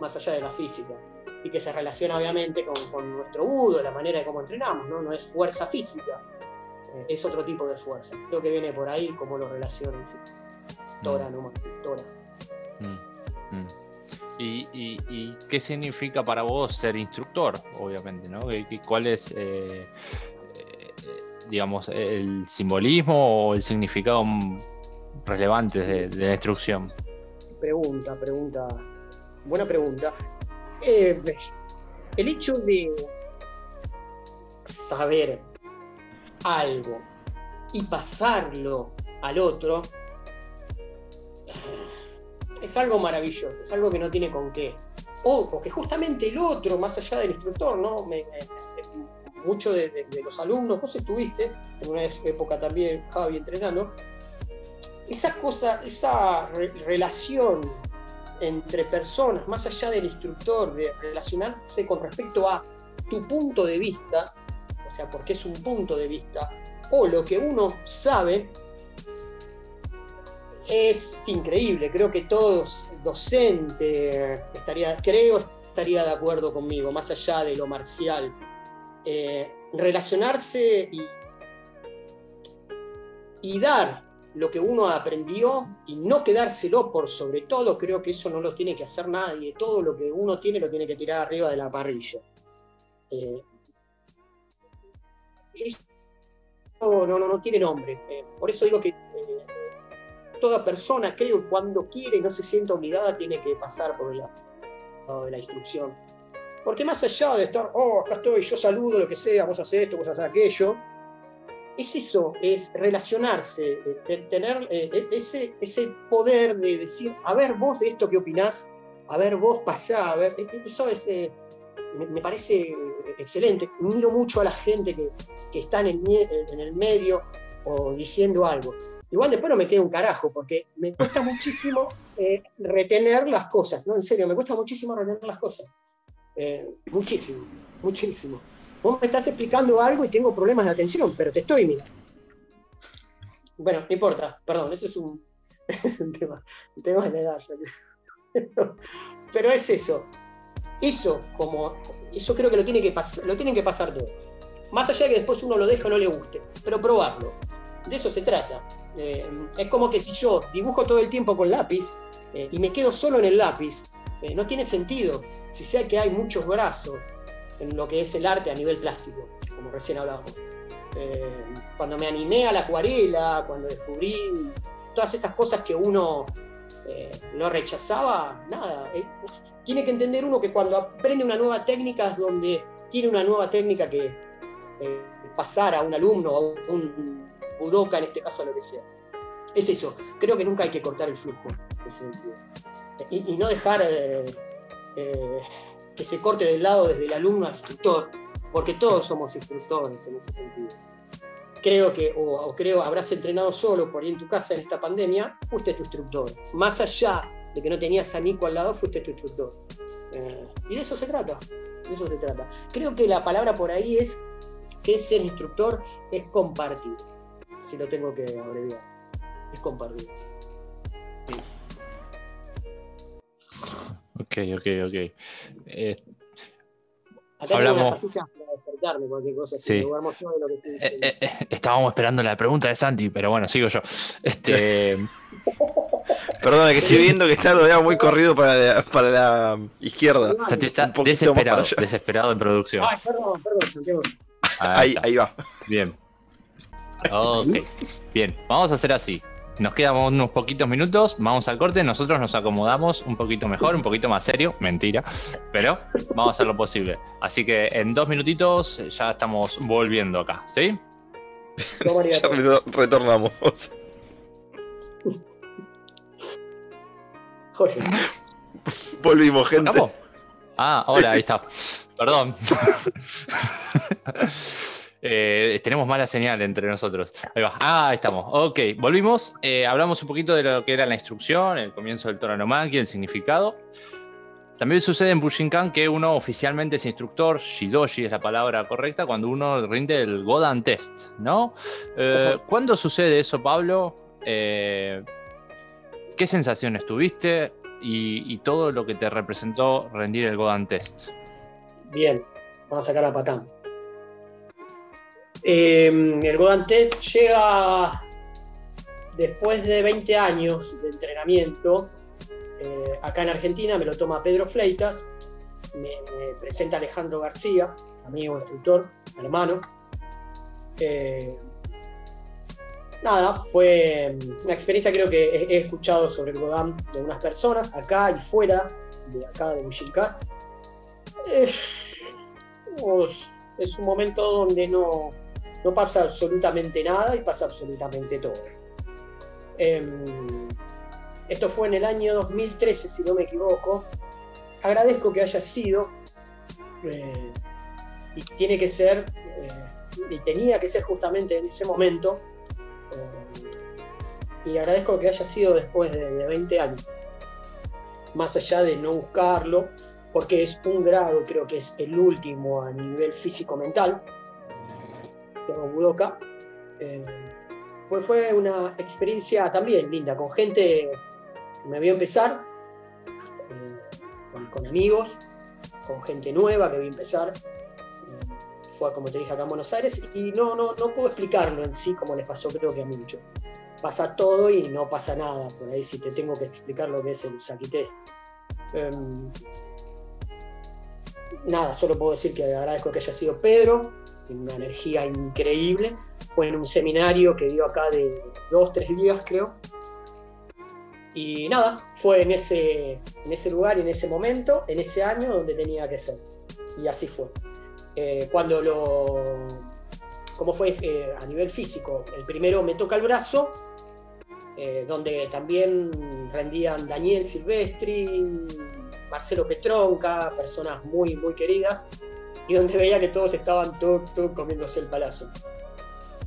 más allá de la física. Y que se relaciona obviamente con, nuestro budo, la manera de cómo entrenamos, ¿no? No es fuerza física, eh, es otro tipo de fuerza. Creo que viene por ahí como lo relacionan. ¿sí? Tora mm. nomás, Tora. Mm, mm. ¿Y, qué significa para vos ser instructor, obviamente? ¿no? ¿Cuál es, eh, eh, digamos, el simbolismo o el significado relevante de, la instrucción? Pregunta, pregunta. Buena pregunta. Eh, el hecho de saber algo y pasarlo al otro es algo maravilloso, es algo que no tiene con qué. O, que justamente el otro, más allá del instructor, ¿no? Muchos de, los alumnos, vos estuviste en una época también, Javi, entrenando, esa cosa, esa relación entre personas, más allá del instructor, de relacionarse con respecto a tu punto de vista, o sea, porque es un punto de vista, o lo que uno sabe, es increíble. Creo que todo docente estaría, creo, estaría de acuerdo conmigo, más allá de lo marcial. Eh, relacionarse y, y dar lo que uno aprendió y no quedárselo por sobre todo, creo que eso no lo tiene que hacer nadie. Todo lo que uno tiene lo tiene que tirar arriba de la parrilla. Eh, no, no, no, tiene nombre. Eh, por eso digo que toda persona, creo, cuando quiere y no se siente obligada, tiene que pasar por el lado de la instrucción. Porque más allá de estar, oh, acá estoy, yo saludo, lo que sea, vos haces esto, vos haces aquello, es eso, es relacionarse, tener eh, e, ese, ese poder de decir, a ver vos de esto qué opinás, a ver vos pasá, a ver, e, e, eso es, eh, me, parece excelente. Miro mucho a la gente que, que está en el, en el medio o diciendo algo. Igual después no me queda un carajo, porque me cuesta muchísimo eh, retener las cosas, ¿no? En serio, me cuesta muchísimo retener las cosas. muchísimo, muchísimo. Vos me estás explicando algo y tengo problemas de atención, pero te estoy mirando. Bueno, no importa, perdón, eso es un, tema, de edad. Pero, es eso. Eso, como, eso creo que lo, tiene que lo tienen que pasar todos. Más allá de que después uno lo deje o no le guste, pero probarlo. De eso se trata. Eh, es como que si yo dibujo todo el tiempo con lápiz eh, y me quedo solo en el lápiz, eh, no tiene sentido. Si sé que hay muchos brazos, en lo que es el arte a nivel plástico, como recién hablábamos. Eh, cuando me animé a la acuarela, cuando descubrí todas esas cosas que uno eh, lo rechazaba, nada. Eh, tiene que entender uno que cuando aprende una nueva técnica es donde tiene una nueva técnica que pasar a un alumno, a un budoka en este caso, lo que sea. Es eso. Creo que nunca hay que cortar el flujo. Y, y, no dejar que se corte del lado desde el alumno al instructor, porque todos somos instructores en ese sentido. Creo que, o, creo, habrás entrenado solo por ahí en tu casa en esta pandemia, fuiste tu instructor. Más allá de que no tenías a Nico al lado, fuiste tu instructor. Eh, y de eso se trata, de eso se trata. Creo que la palabra por ahí es que ser instructor es compartir, si lo tengo que abreviar, es compartir. Ok, ok, ok. Eh, hablamos. estábamos esperando la pregunta de Santi, pero bueno, sigo yo. Este. Perdona, que estoy viendo que está todavía muy corrido para la, para la izquierda. Santi está desesperado, desesperado en producción. Ay, perdón, perdón, Santiago. Ahí, ahí va. Bien. Ok, bien, vamos a hacer así. Nos quedan unos poquitos minutos, vamos al corte, nosotros nos acomodamos un poquito mejor, un poquito más serio, mentira, pero vamos a hacer lo posible. Así que en dos minutitos ya estamos volviendo acá, ¿sí? ya retornamos. Volvimos, gente. Ah, hola, ahí está. Perdón. Eh, tenemos mala señal entre nosotros. Ahí va. Ah, ahí estamos. Ok, volvimos. Eh, hablamos un poquito de lo que era la instrucción, el comienzo del no el significado. También sucede en Bushinkan que uno oficialmente es instructor, Shidoshi es la palabra correcta, cuando uno rinde el Godan Test, ¿no? Eh, ¿Cuándo sucede eso, Pablo? ¿Qué sensaciones tuviste y, y, todo lo que te representó rendir el Godan Test? Bien, vamos a sacar a Patán. Em, el Godan Test llega después de 20 años de entrenamiento. Eh, acá en Argentina me lo toma Pedro Fleitas, me, presenta Alejandro García, amigo, instructor, hermano. Eh, nada, fue una experiencia creo que he, escuchado sobre el Godan de unas personas, acá y fuera de acá de Mushilcast. Eh, es un momento donde no, no pasa absolutamente nada y pasa absolutamente todo. Em, esto fue en el año 2013, si no me equivoco. Agradezco que haya sido, eh, y tiene que ser, eh, y tenía que ser justamente en ese momento, eh, y agradezco que haya sido después de, de 20 años, más allá de no buscarlo, porque es un grado, creo que es el último a nivel físico-mental, Budoka. Eh, fue, fue una experiencia también linda, con gente que me vio empezar, eh, con, amigos, con gente nueva que vi empezar. Eh, fue como te dije acá en Buenos Aires y no, no, no puedo explicarlo en sí como les pasó creo que a mucho. Pasa todo y no pasa nada, por ahí si te tengo que explicar lo que es el Saquitest. Em, nada, solo puedo decir que agradezco que haya sido Pedro, una energía increíble. Fue en un seminario que dio acá de dos, tres días, creo. Y nada, fue en ese, en ese lugar y en ese momento, en ese año donde tenía que ser. Y así fue. Eh, cuando lo. ¿Cómo fue eh, a nivel físico? El primero me toca el brazo, eh, donde también rendían Daniel Silvestri, Marcelo Petronca, personas muy, muy queridas, y donde veía que todos estaban todo, comiéndose el palazo.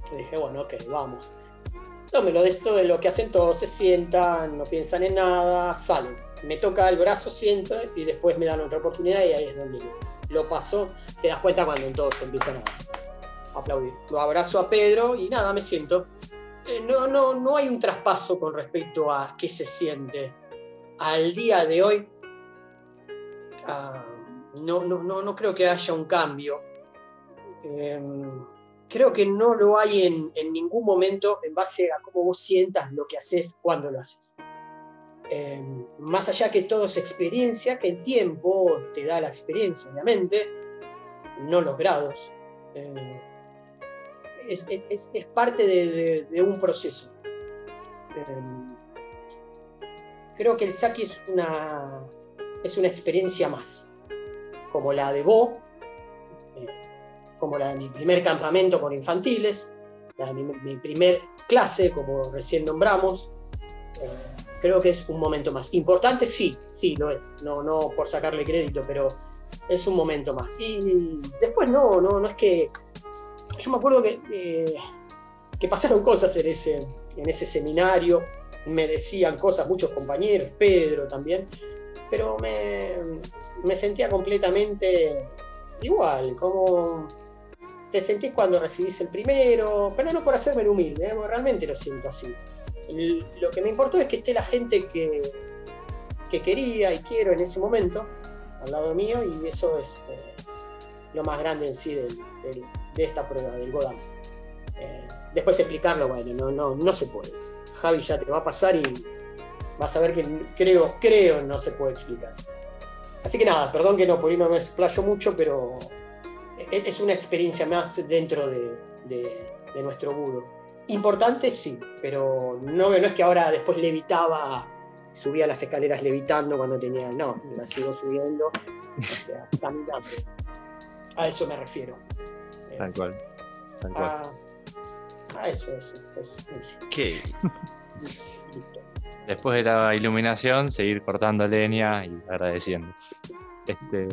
Y dije, bueno, ok, vamos. No, me lo de esto de lo que hacen todos, se sientan, no piensan en nada, salen. Me toca el brazo, siento, y después me dan otra oportunidad y ahí es donde lo, paso. Te das cuenta cuando todos empiezan a aplaudir. Lo abrazo a Pedro y nada, me siento. Eh, no, no, no hay un traspaso con respecto a qué se siente. Al día de hoy, ah, no, no, no, creo que haya un cambio. Em, creo que no lo hay en, ningún momento en base a cómo vos sientas lo que haces cuando lo haces. Em, más allá que todo es experiencia, que el tiempo te da la experiencia, obviamente, no los grados. Em, es, parte de, un proceso. Creo que el saque es una, es una experiencia más, como la de Bo, como la de mi primer campamento con infantiles, la de mi, primer clase, como recién nombramos. Eh, creo que es un momento más. Importante, sí, sí, lo es. No, no por sacarle crédito, pero es un momento más. Y después no, no, no es que. Yo me acuerdo que, eh, que pasaron cosas en ese, en ese seminario, me decían cosas muchos compañeros, Pedro también, pero me, me sentía completamente igual, como te sentís cuando recibís el primero, pero no por hacerme el humilde, ¿eh? realmente lo siento así. lo que me importó es que esté la gente que, que quería y quiero en ese momento al lado mío y eso es eh, lo más grande en sí de esta prueba, del Godam. Eh, después explicarlo, bueno, no, no, no se puede. Javi ya te va a pasar y vas a ver que creo, creo no se puede explicar. Así que nada, perdón que no, por ahí no me explayo mucho, pero es una experiencia más dentro de, nuestro budo. Importante sí, pero no, no es que ahora después levitaba, subía las escaleras levitando cuando tenía, no, la sigo subiendo, o sea, caminando. A eso me refiero. Eh, tal cual. Tal cual. A, eso, eso, eso. ¿Qué? Después de la iluminación, seguir cortando leña y agradeciendo. Este,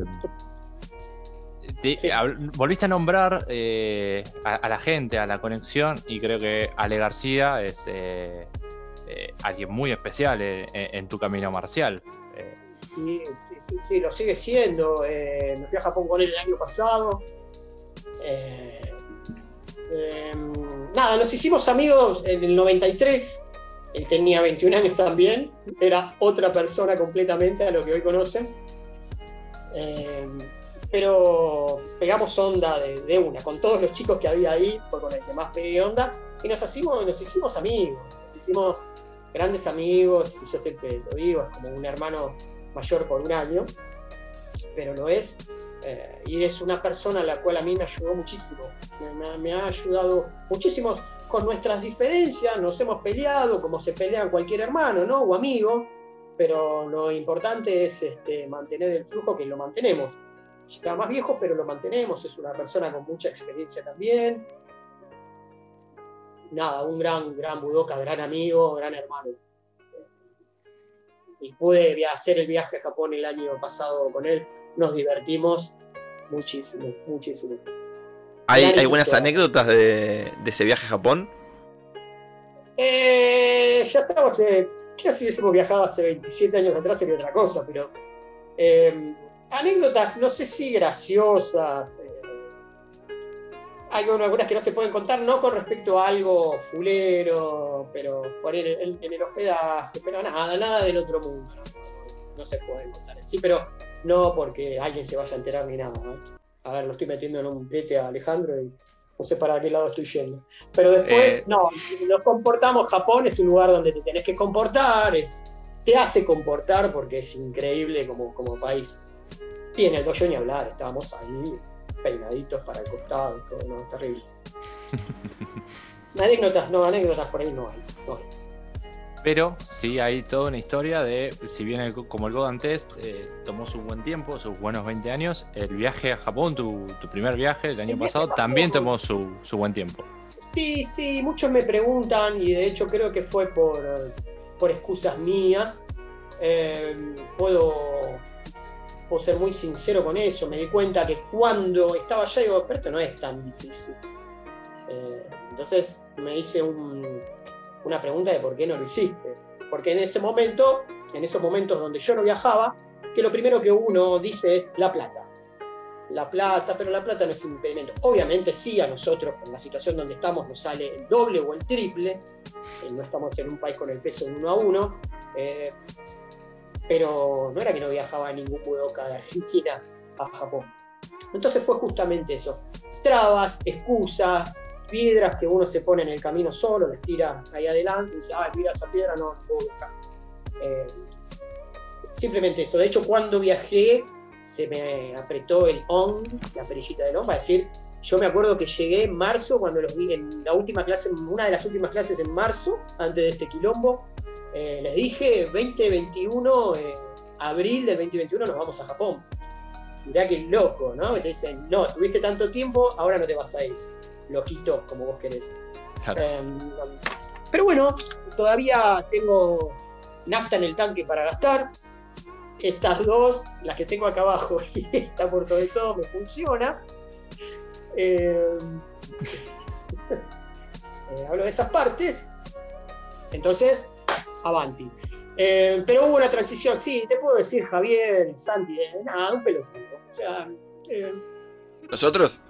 volviste a nombrar eh, a, la gente, a la conexión, y creo que Ale García es eh, eh, alguien muy especial en, tu camino marcial. Sí, sí, sí, lo sigue siendo. me fui a Japón con él el año pasado. Em, nada, nos hicimos amigos en el 93. Él tenía 21 años también. Era otra persona completamente a lo que hoy conocen. Em, pero pegamos onda de, una, con todos los chicos que había ahí, con el que más pegué onda, y nos hicimos, nos hicimos amigos, nos hicimos grandes amigos, yo siempre lo digo, es como un hermano mayor por un año, pero lo es, eh, y es una persona a la cual a mí me ayudó muchísimo, me, ha ayudado muchísimo con nuestras diferencias, nos hemos peleado como se pelea cualquier hermano ¿no? o amigo, pero lo importante es este, mantener el flujo que lo mantenemos está más viejo, pero lo mantenemos, es una persona con mucha experiencia también. Nada, un gran, gran budoka, gran amigo, gran hermano. Y pude hacer el viaje a Japón el año pasado con él, nos divertimos muchísimo, muchísimo. ¿Hay, buenas anécdotas de, ese viaje a Japón? Eh, ya estamos, eh, si hubiésemos viajado hace 27 años atrás sería otra cosa, pero eh, anécdotas, no sé si graciosas. Eh, hay algunas que no se pueden contar, no con respecto a algo fulero, pero por en, en, el hospedaje, pero nada, nada del otro mundo. No, se pueden contar en sí, pero no porque alguien se vaya a enterar ni nada. A ver, lo estoy metiendo en un brete a Alejandro y no sé para qué lado estoy yendo. Pero después, eh. no, nos comportamos. Japón es un lugar donde te tenés que comportar, es, te hace comportar porque es increíble como, como país. Y en el dojo ni hablar, estábamos ahí peinaditos para el costado y todo, no, terrible. anécdotas, no, anécdotas por ahí no hay. Pero sí hay toda una historia de, si bien como el Godan Test eh, tomó su buen tiempo, sus buenos 20 años, el viaje a Japón, tu, primer viaje el año pasado, también tomó su, buen tiempo. Sí, sí, muchos me preguntan y de hecho creo que fue por, por excusas mías. Eh, puedo, puedo ser muy sincero con eso, me di cuenta que cuando estaba allá digo, pero esto no es tan difícil. Eh, entonces me hice una pregunta de por qué no lo hiciste. Porque en ese momento, en esos momentos donde yo no viajaba, que lo primero que uno dice es la plata. La plata, pero la plata no es un impedimento. Obviamente sí, a nosotros, en la situación donde estamos, nos sale el doble o el triple. Eh, no estamos en un país con el peso de uno a uno. Eh, pero no era que no viajaba ningún budoka de Argentina a Japón. Entonces fue justamente eso. Trabas, excusas, piedras que uno se pone en el camino solo, les tira ahí adelante y dice, ah, mira esa piedra, no, no puedo buscar. Eh, simplemente eso. De hecho, cuando viajé, se me apretó el on, la perillita del on, para decir, yo me acuerdo que llegué en marzo, cuando los vi en la última clase, una de las últimas clases en marzo, antes de este quilombo, eh, les dije 2021, eh, abril del 2021 nos vamos a Japón. Mirá que loco, ¿no? Te dicen, no, tuviste tanto tiempo, ahora no te vas a ir loquito como vos querés. Em, pero bueno, todavía tengo nafta en el tanque para gastar. Estas dos, las que tengo acá abajo y esta por sobre todo, me funciona. Em, eh, hablo de esas partes. Entonces, avanti. Em, pero hubo una transición, sí, te puedo decir, Javier, Santi, eh, nada, un pelotudo. O sea. ¿Nosotros?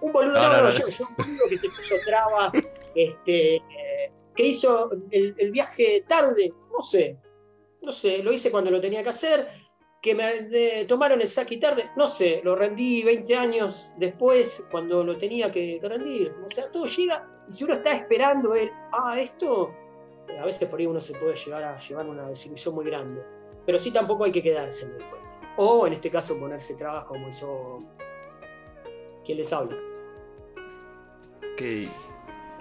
Un boludo, no, no, yo, un boludo que se puso trabas, este, que hizo el, viaje tarde, no sé, no sé, lo hice cuando lo tenía que hacer, que me tomaron el saque tarde, no sé, lo rendí 20 años después cuando lo tenía que, rendir. O sea, todo llega y si uno está esperando el, ah, esto, a veces por ahí uno se puede llegar a llevar una desilusión muy grande. Pero sí tampoco hay que quedarse en el O en este caso ponerse trabajo como hizo quien les habla.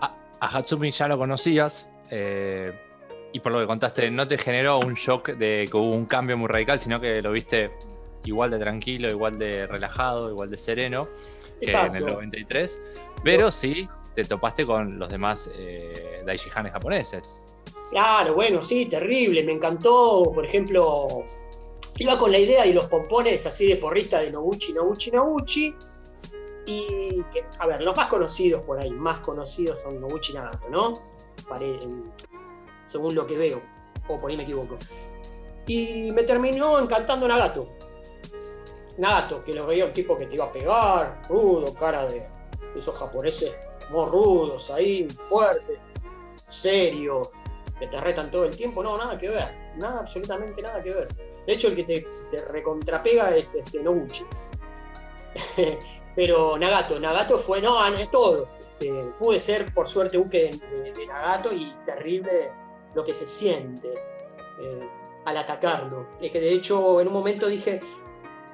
A, Hatsumi ya lo conocías. Eh, y por lo que contaste, no te generó un shock de que hubo un cambio muy radical, sino que lo viste igual de tranquilo, igual de relajado, igual de sereno que en el 93. Pero sí te topaste con los demás eh, Daishihanes japoneses. Claro, bueno, sí, terrible. Me encantó, por ejemplo, iba con la idea y los pompones así de porrista de Noguchi, Noguchi, Noguchi. Y, a ver, los más conocidos por ahí, más conocidos son Noguchi y Nagato, ¿no? según lo que veo, o por ahí me equivoco. Y me terminó encantando Nagato. Nagato, que lo veía un tipo que te iba a pegar, rudo, cara de esos japoneses muy rudos ahí, fuertes, serio, que te retan todo el tiempo. No, nada que ver, nada, absolutamente nada que ver. De hecho, el que te, te recontrapega es este Noguchi. Pero Nagato, Nagato fue, no, todos. Este, pude ser, por suerte, buque de, Nagato y terrible lo que se siente eh, al atacarlo. Es que de hecho, en un momento dije,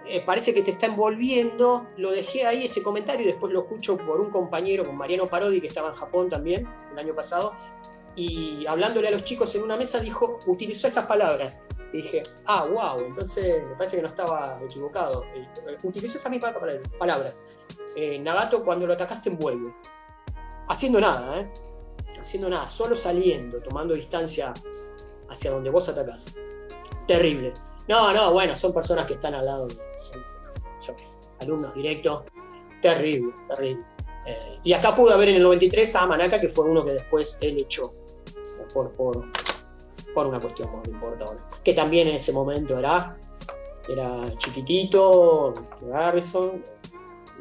eh, parece que te está envolviendo. Lo dejé ahí ese comentario y después lo escucho por un compañero, con Mariano Parodi, que estaba en Japón también el año pasado. Y hablándole a los chicos en una mesa, dijo, utilizó esas palabras. Y dije, ah, wow, entonces me parece que no estaba equivocado. Eh, utilizó esas mismas palabras. Eh, Nagato, cuando lo atacaste, envuelve. Haciendo nada, ¿eh? Haciendo nada, solo saliendo, tomando distancia hacia donde vos atacás. Terrible. No, no, bueno, son personas que están al lado de, yo qué sé, alumnos directos. Terrible, terrible. Eh, y acá pude ver en el 93 a Manaka, que fue uno que después él echó por, por, por una cuestión muy importante. Que también en ese momento era, era chiquitito, Garrison,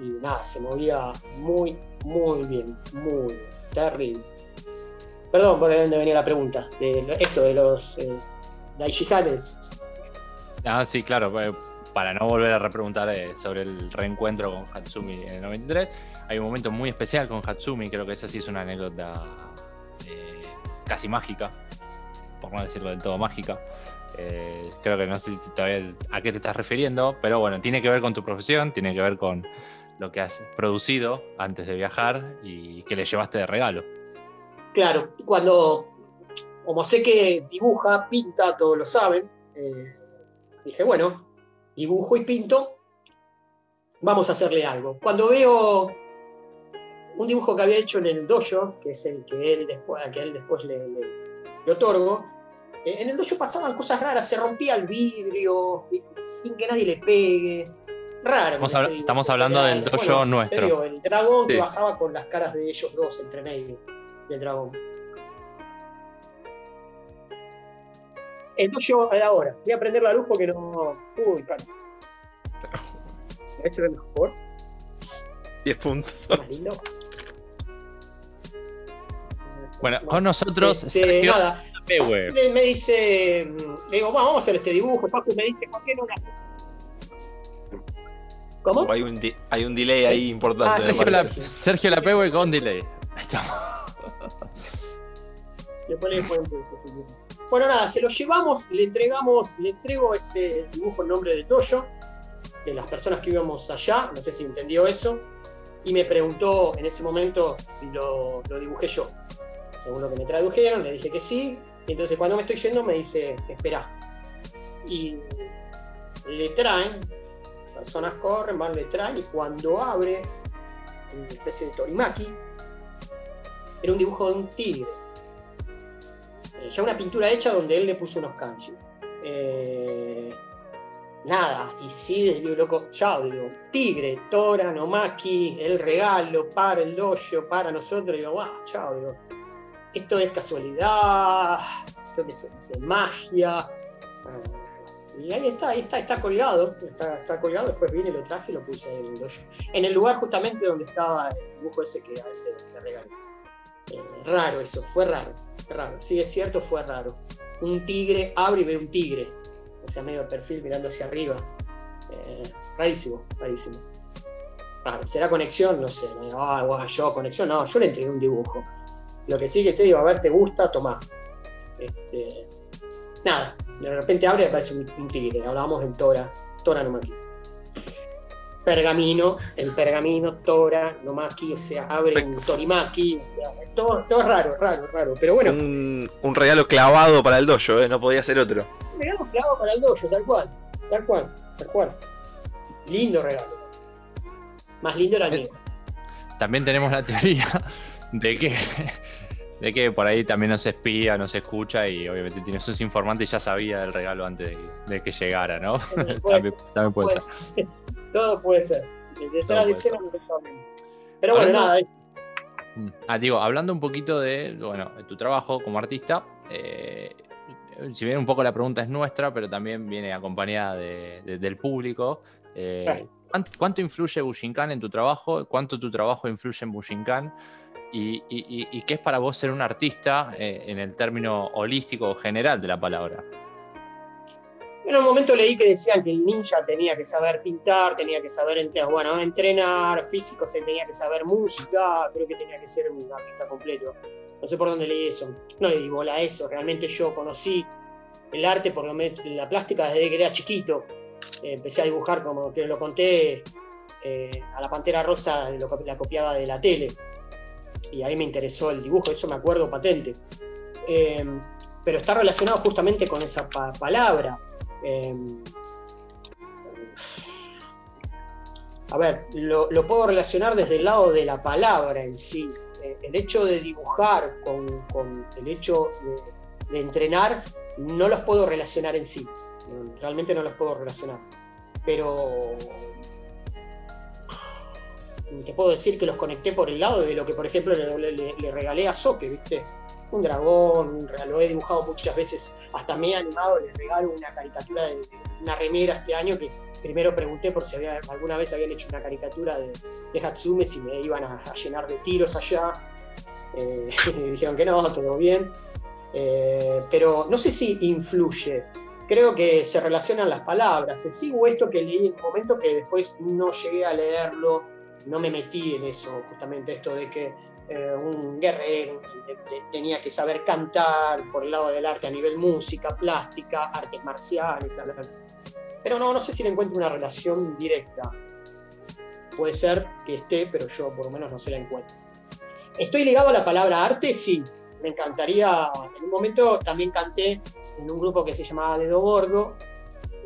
y nada, se movía muy, muy bien, muy terrible. Perdón por dónde venía la pregunta, de esto de los eh, Ah, sí, claro, eh, para no volver a repreguntar eh, sobre el reencuentro con Hatsumi en el 93, hay un momento muy especial con Hatsumi, creo que esa sí es una anécdota eh, casi mágica, por no decirlo del todo mágica. Eh, creo que no sé todavía a qué te estás refiriendo, pero bueno, tiene que ver con tu profesión, tiene que ver con lo que has producido antes de viajar y que le llevaste de regalo. Claro, cuando como sé que dibuja, pinta, todos lo saben, eh, dije, bueno, dibujo y pinto, vamos a hacerle algo. Cuando veo un dibujo que había hecho en el dojo, que es el que él después, que él después le, le, otorgo, eh, en el dojo pasaban cosas raras, se rompía el vidrio, sin que nadie le pegue. Raro. Estamos, hablando del dojo nuestro. el dragón que bajaba con las caras de ellos dos entre medio del dragón. El dojo ahora. Voy a prender la luz porque no. Uy, claro. ¿Ese es mejor? 10 puntos. Más lindo. Bueno, con nosotros, este, Sergio nada, me, dice, le digo, vamos a hacer este dibujo. Facu me dice, ¿por qué no la ¿Cómo? Hay un, hay un delay ahí importante. Ah, Sergio, la, Sergio Lapewe con delay. Ahí estamos. Bueno, nada, se lo llevamos, le entregamos, le entrego ese dibujo en nombre de Toyo, de las personas que íbamos allá, no sé si entendió eso, y me preguntó en ese momento si lo, lo dibujé yo. Según lo que me tradujeron, le dije que sí, y entonces cuando me estoy yendo me dice, espera. Y le traen, personas corren, van, le traen, y cuando abre, una especie de torimaki, era un dibujo de un tigre eh, ya una pintura hecha donde él le puso unos kanji. Eh, nada, y sí, digo, loco, ya digo, Tigre, Tora, Nomaki, el regalo para el dojo, para nosotros, digo, wow, chao, digo, esto es casualidad, yo qué sé, magia. Eh, y ahí está, ahí está, está colgado, está, colgado, después vine, lo traje y lo puse en el. En el lugar justamente donde estaba el dibujo ese que le, regalé. raro eso, fue raro raro. Sí, es cierto, fue raro. Un tigre abre y ve un tigre. O sea, medio perfil mirando hacia arriba. Eh, rarísimo, rarísimo. ¿Será conexión? No sé. Ah, yo conexión. No, yo le entregué un dibujo. Lo que sí que sé, digo, a ver, ¿te gusta? Tomá. Este, nada, de repente abre y aparece un, tigre. Hablábamos en Tora, Tora no aquí pergamino, el pergamino, Tora, Nomaki, o sea, abre un Torimaki, o sea, todo, todo raro, raro, raro. Pero bueno. Un, un, regalo clavado para el dojo, ¿eh? no podía ser otro. Un regalo clavado para el dojo, tal cual, tal cual, tal cual. Lindo regalo. Más lindo era el mío. También tenemos la teoría de que de que por ahí también nos espía, nos escucha y obviamente tiene sus informantes y ya sabía del regalo antes de, que llegara, ¿no? también, puede, ser. Todo puede ser. Detrás de escena Pero bueno, nada. Mm. Ah, digo, hablando un poquito de, bueno, de tu trabajo como artista, eh, si bien un poco la pregunta es nuestra, pero también viene acompañada del público. Eh, ¿cuánto, influye Bushinkan en tu trabajo? ¿Cuánto tu trabajo influye en Bushinkan? ¿Y, qué es para vos ser un artista eh, en el término holístico general de la palabra? En un momento leí que decían que el ninja tenía que saber pintar, tenía que saber bueno, entrenar, físico, se tenía que saber música, creo que tenía que ser un artista completo. No sé por dónde leí eso. No le di bola a eso. Realmente yo conocí el arte, por lo menos la plástica, desde que era chiquito. Eh, empecé a dibujar, como que lo conté, eh, a la Pantera Rosa la copiaba de la tele. Y ahí me interesó el dibujo, eso me acuerdo patente. Eh, pero está relacionado justamente con esa palabra. Em, a ver, lo, puedo relacionar desde el lado de la palabra en sí. Eh, el hecho de dibujar con, el hecho de, entrenar, no los puedo relacionar en sí. Realmente no los puedo relacionar. Pero te puedo decir que los conecté por el lado de lo que, por ejemplo, le, regalé a Soke, ¿viste? un dragón, lo he dibujado muchas veces, hasta me he animado, les regalo una caricatura de, una remera este año que primero pregunté por si alguna vez habían hecho una caricatura de, de Hatsume, si me iban a, llenar de tiros allá. Eh, dijeron que no, todo bien. Eh, pero no sé si influye. Creo que se relacionan las palabras. Sí esto que leí en un momento que después no llegué a leerlo, no me metí en eso, justamente esto de que eh, un guerrero, tenía que saber cantar por el lado del arte a nivel música, plástica, artes marciales, Pero no, no sé si le encuentro una relación directa. Puede ser que esté, pero yo por lo menos no se la encuentro. ¿Estoy ligado a la palabra arte? Sí. me encantaría, en un momento también canté en un grupo que se llamaba Dedo Gordo,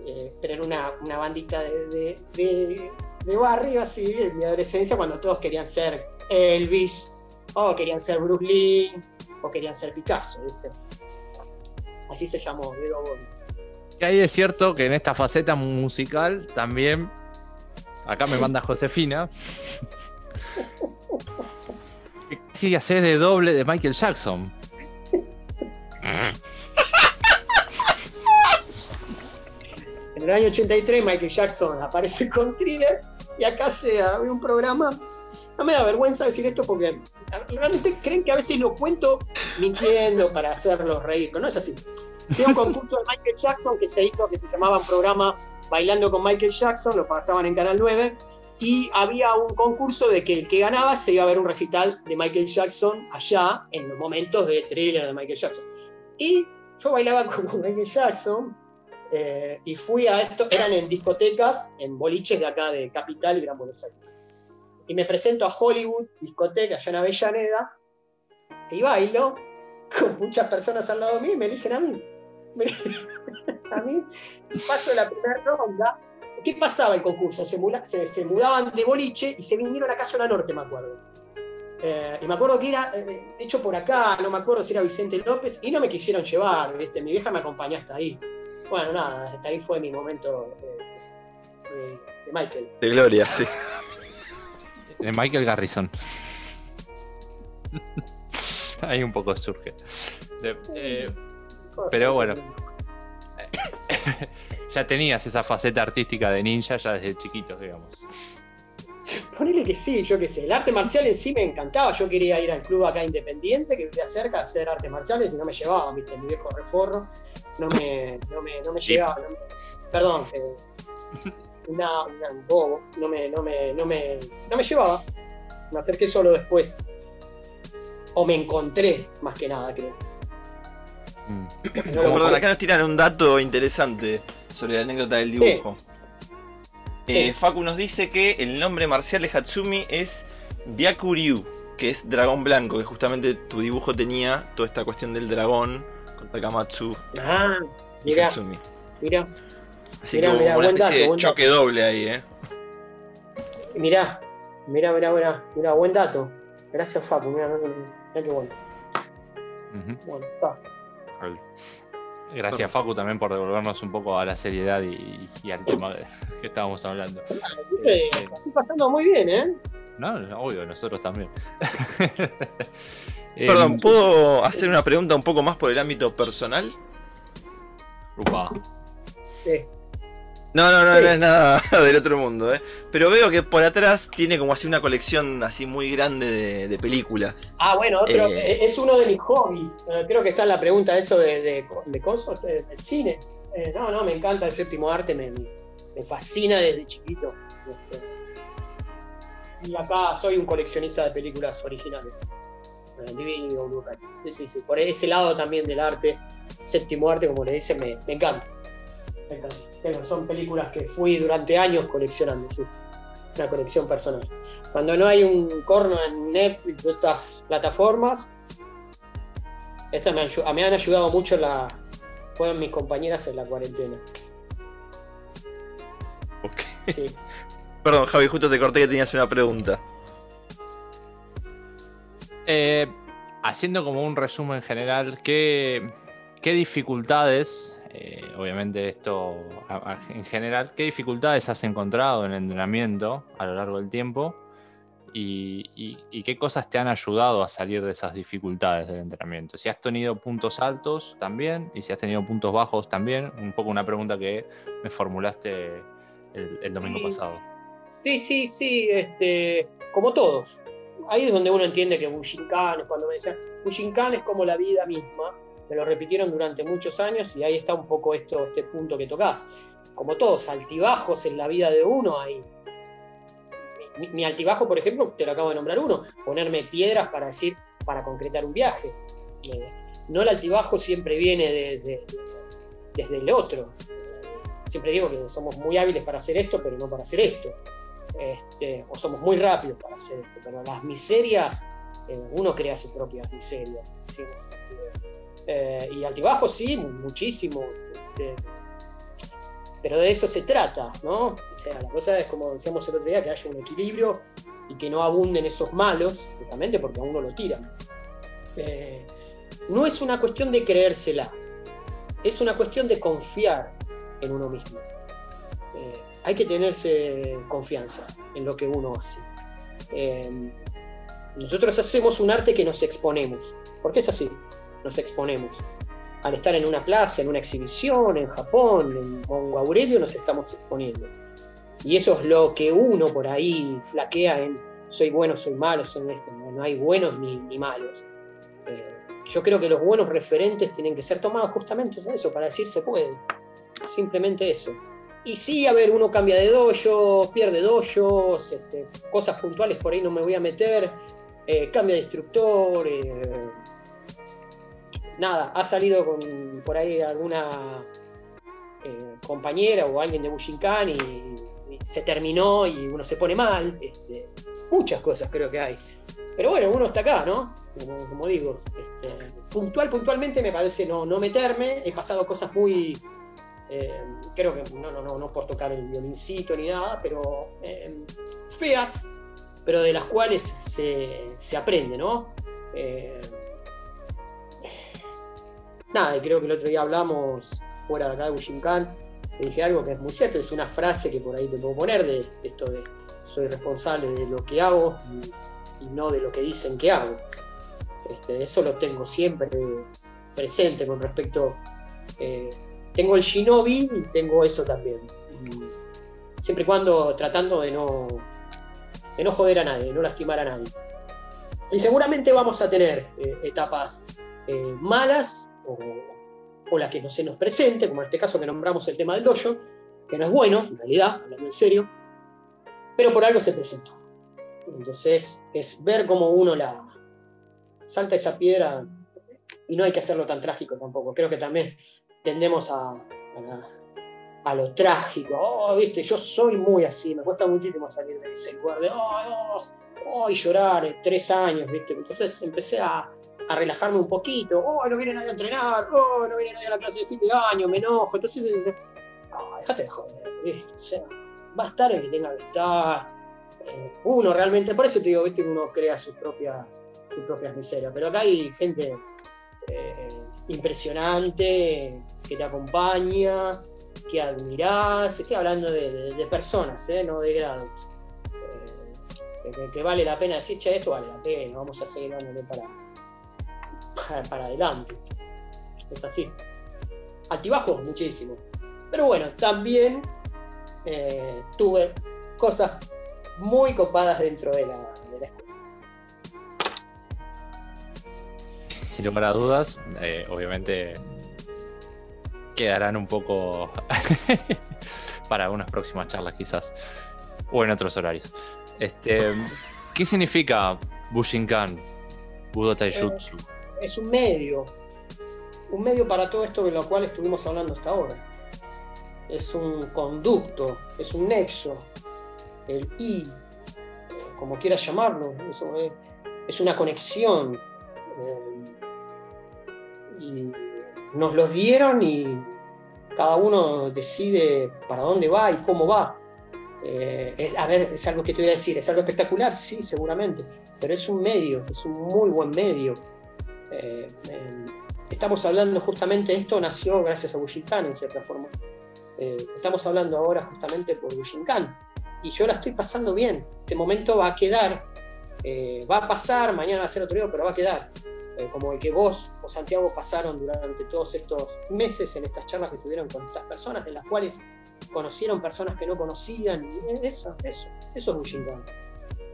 eh, pero era una, una bandita de, de, barrio, así, en mi adolescencia, cuando todos querían ser Elvis, o querían ser Bruce Lee, o querían ser Picasso, ¿viste? Así se llamó, Dedo Gordo. Y ahí es cierto que en esta faceta musical también, acá me manda Josefina, sí hacer de doble de Michael Jackson. En el año 83 Michael Jackson aparece con Thriller y acá se abre un programa. No me da vergüenza decir esto porque realmente creen que a veces lo cuento mintiendo para hacerlos reír, pero no es así. Fue un concurso de Michael Jackson que se hizo, que se llamaba un programa Bailando con Michael Jackson, lo pasaban en Canal 9, y había un concurso de que el que ganaba se iba a ver un recital de Michael Jackson allá, en los momentos de thriller de Michael Jackson. Y yo bailaba con Michael Jackson, eh, y fui a esto, eran en discotecas, en boliches de acá de Capital y Gran Buenos Aires. Y me presento a Hollywood, discoteca allá en Avellaneda, y bailo con muchas personas al lado de mí y me eligen a mí. a mí paso la primera ronda. ¿Qué pasaba el concurso? Se, mudaban de boliche y se vinieron a Zona Norte, me acuerdo. Eh, y me acuerdo que era eh, hecho por acá, no me acuerdo si era Vicente López, y no me quisieron llevar, ¿viste? mi vieja me acompañó hasta ahí. Bueno, nada, hasta ahí fue mi momento de, Michael. De gloria, sí. De Michael Garrison. ahí un poco surge. Eh, pero bueno. ya tenías esa faceta artística de ninja ya desde chiquito, digamos. Ponele que sí, yo qué sé. El arte marcial en sí me encantaba. Yo quería ir al club acá independiente, que vivía cerca, a hacer artes marciales y no me llevaba, viste, mi viejo reforro. No me, no me, no me llevaba. perdón, eh, una, un bobo. No me, no, me, no, me, no me llevaba. Me acerqué solo después. O me encontré, más que nada, creo. Mm. Perdón, acá nos tiran un dato interesante sobre la anécdota del dibujo. Eh, Facu nos dice que el nombre marcial de Hatsumi es Byakuryu, que es dragón blanco, que justamente tu dibujo tenía toda esta cuestión del dragón con Takamatsu ah, mira. Mira. Así que una especie de choque doble ahí, eh. Mirá, mirá, mirá, mirá, mirá, buen dato. Gracias Facu, mirá, mirá, qué bueno. Bueno, está. Gracias, Facu, también por devolvernos un poco a la seriedad y, al tema que estábamos hablando. Eh, estoy pasando muy bien, ¿eh? No, obvio, nosotros también. Perdón, em, ¿puedo hacer una pregunta un poco más por el ámbito personal? Upa. Sí. No, no, no, no es nada del otro mundo, ¿eh? Pero veo que por atrás tiene como así una colección así muy grande de, películas. Ah, bueno, otro, eh, es uno de mis hobbies. Eh, creo que está en la pregunta eso de, de, de cosas, del cine. Eh, no, no, me encanta el séptimo arte, me, me fascina desde chiquito. Este, y acá soy un coleccionista de películas originales. Divino, sí, sí, por ese lado también del arte, séptimo arte, como le dicen, me, me encanta son películas que fui durante años coleccionando, una colección personal. Cuando no hay un corno en Netflix o estas plataformas, estas me, han ayudado mucho, la, fueron mis compañeras en la cuarentena. Ok. Perdón, Javi, justo te corté que tenías una pregunta. Eh, haciendo como un resumen general, ¿qué, qué dificultades eh, obviamente esto en general, ¿qué dificultades has encontrado en el entrenamiento a lo largo del tiempo? Y, qué cosas te han ayudado a salir de esas dificultades del entrenamiento. Si has tenido puntos altos también y si has tenido puntos bajos también, un poco una pregunta que me formulaste el, domingo pasado. Sí, sí, sí, este, como todos. Ahí es donde uno entiende que Bushinkan, cuando me decían, Bushinkan es como la vida misma, me lo repitieron durante muchos años y ahí está un poco esto, este punto que tocas. Como todos, altibajos en la vida de uno hay. Mi, altibajo, por ejemplo, te lo acabo de nombrar uno, ponerme piedras para decir, para concretar un viaje. Eh, no el altibajo siempre viene desde, desde el otro. Siempre digo que somos muy hábiles para hacer esto, pero no para hacer esto. Este, o somos muy rápidos para hacer esto, pero las miserias Eh, uno crea su propia miseria. Eh, y altibajos sí, muchísimo. pero de eso se trata, ¿no? O sea, la cosa es, como decíamos el otro día, que haya un equilibrio y que no abunden esos malos, justamente porque a uno lo tiran. Eh, no es una cuestión de creérsela, es una cuestión de confiar en uno mismo. Hay que tenerse confianza en lo que uno hace. Nosotros hacemos un arte que nos exponemos, porque es así, nos exponemos. Al estar en una plaza, en una exhibición, en Japón, en Mongo Aurelio, nos estamos exponiendo. Y eso es lo que uno por ahí flaquea en soy bueno, soy malo, soy esto. No, hay buenos ni, malos. Eh, yo creo que los buenos referentes tienen que ser tomados justamente eso, para decir se puede. Simplemente eso. Y sí, a ver, uno cambia de dojo, pierde dojos, este, cosas puntuales por ahí no me voy a meter, eh, cambia de instructor, eh, nada, ha salido con por ahí alguna eh, compañera o alguien de Bushinkan y, se terminó y uno se pone mal, este, muchas cosas creo que hay. Pero bueno, uno está acá, ¿no? Como, digo, este, puntual, puntualmente me parece no, no meterme, he pasado cosas muy... creo que no, no, no, no por tocar el violincito ni nada, pero feas, pero de las cuales se, aprende, ¿no? Eh, nada, y creo que el otro día hablamos fuera de acá de Bushinkan, te dije algo que es muy cierto, es una frase que por ahí te puedo poner de esto de soy responsable de lo que hago y, no de lo que dicen que hago. Este, eso lo tengo siempre presente con respecto... Eh, tengo el shinobi y tengo eso también. Siempre y cuando tratando de no de no joder a nadie, de no lastimar a nadie. Y seguramente vamos a tener eh, etapas eh, malas o, las que no se nos presente, como en este caso que nombramos el tema del dojo, que no es bueno, en realidad, hablando en serio, pero por algo se presentó. Entonces es ver cómo uno la salta esa piedra y no hay que hacerlo tan trágico tampoco. Creo que también tendemos a, a, lo trágico. Oh, viste, yo soy muy así, me cuesta muchísimo salir de ese lugar de, oh, oh, y llorar, tres años, viste. Entonces empecé a, a, relajarme un poquito. Oh, no viene nadie a entrenar, oh, no viene nadie a la clase de fin de año, me enojo. Entonces, oh, déjate de joder, viste. O sea, va a estar que tenga que estar. Eh, uno realmente, por eso te digo, viste, uno crea sus propias, sus propias miserias. Pero acá hay gente eh, impresionante que te acompaña que admirás, estoy hablando de, personas, ¿eh? no de grados. Eh, que, vale la pena decir, che, esto vale la pena, vamos a seguir dándole para, para, adelante. Es así. Altibajos, muchísimo. Pero bueno, también eh, tuve cosas muy copadas dentro de la, Sin lugar a dudas, obviamente quedarán un poco para unas próximas charlas quizás, o en otros horarios. Este, ¿Qué significa Bushinkan, Budo Taijutsu? Eh, es un medio, un medio para todo esto de lo cual estuvimos hablando hasta ahora. Es un conducto, es un nexo, el I, como quieras llamarlo, es, una conexión. Eh, y nos los dieron y cada uno decide para dónde va y cómo va. Eh, es, a ver, es algo que te voy a decir, ¿es algo espectacular? Sí, seguramente, pero es un medio, es un muy buen medio. Eh, estamos hablando justamente, esto nació gracias a Bushinkan en cierta forma. Eh, estamos hablando ahora justamente por Bushinkan y yo la estoy pasando bien. Este momento va a quedar, va a pasar, mañana va a ser otro día, pero va a quedar. Eh, como el que vos o Santiago pasaron durante todos estos meses en estas charlas que tuvieron con estas personas, de las cuales conocieron personas que no conocían, y eso, eso, eso es Bushinkan.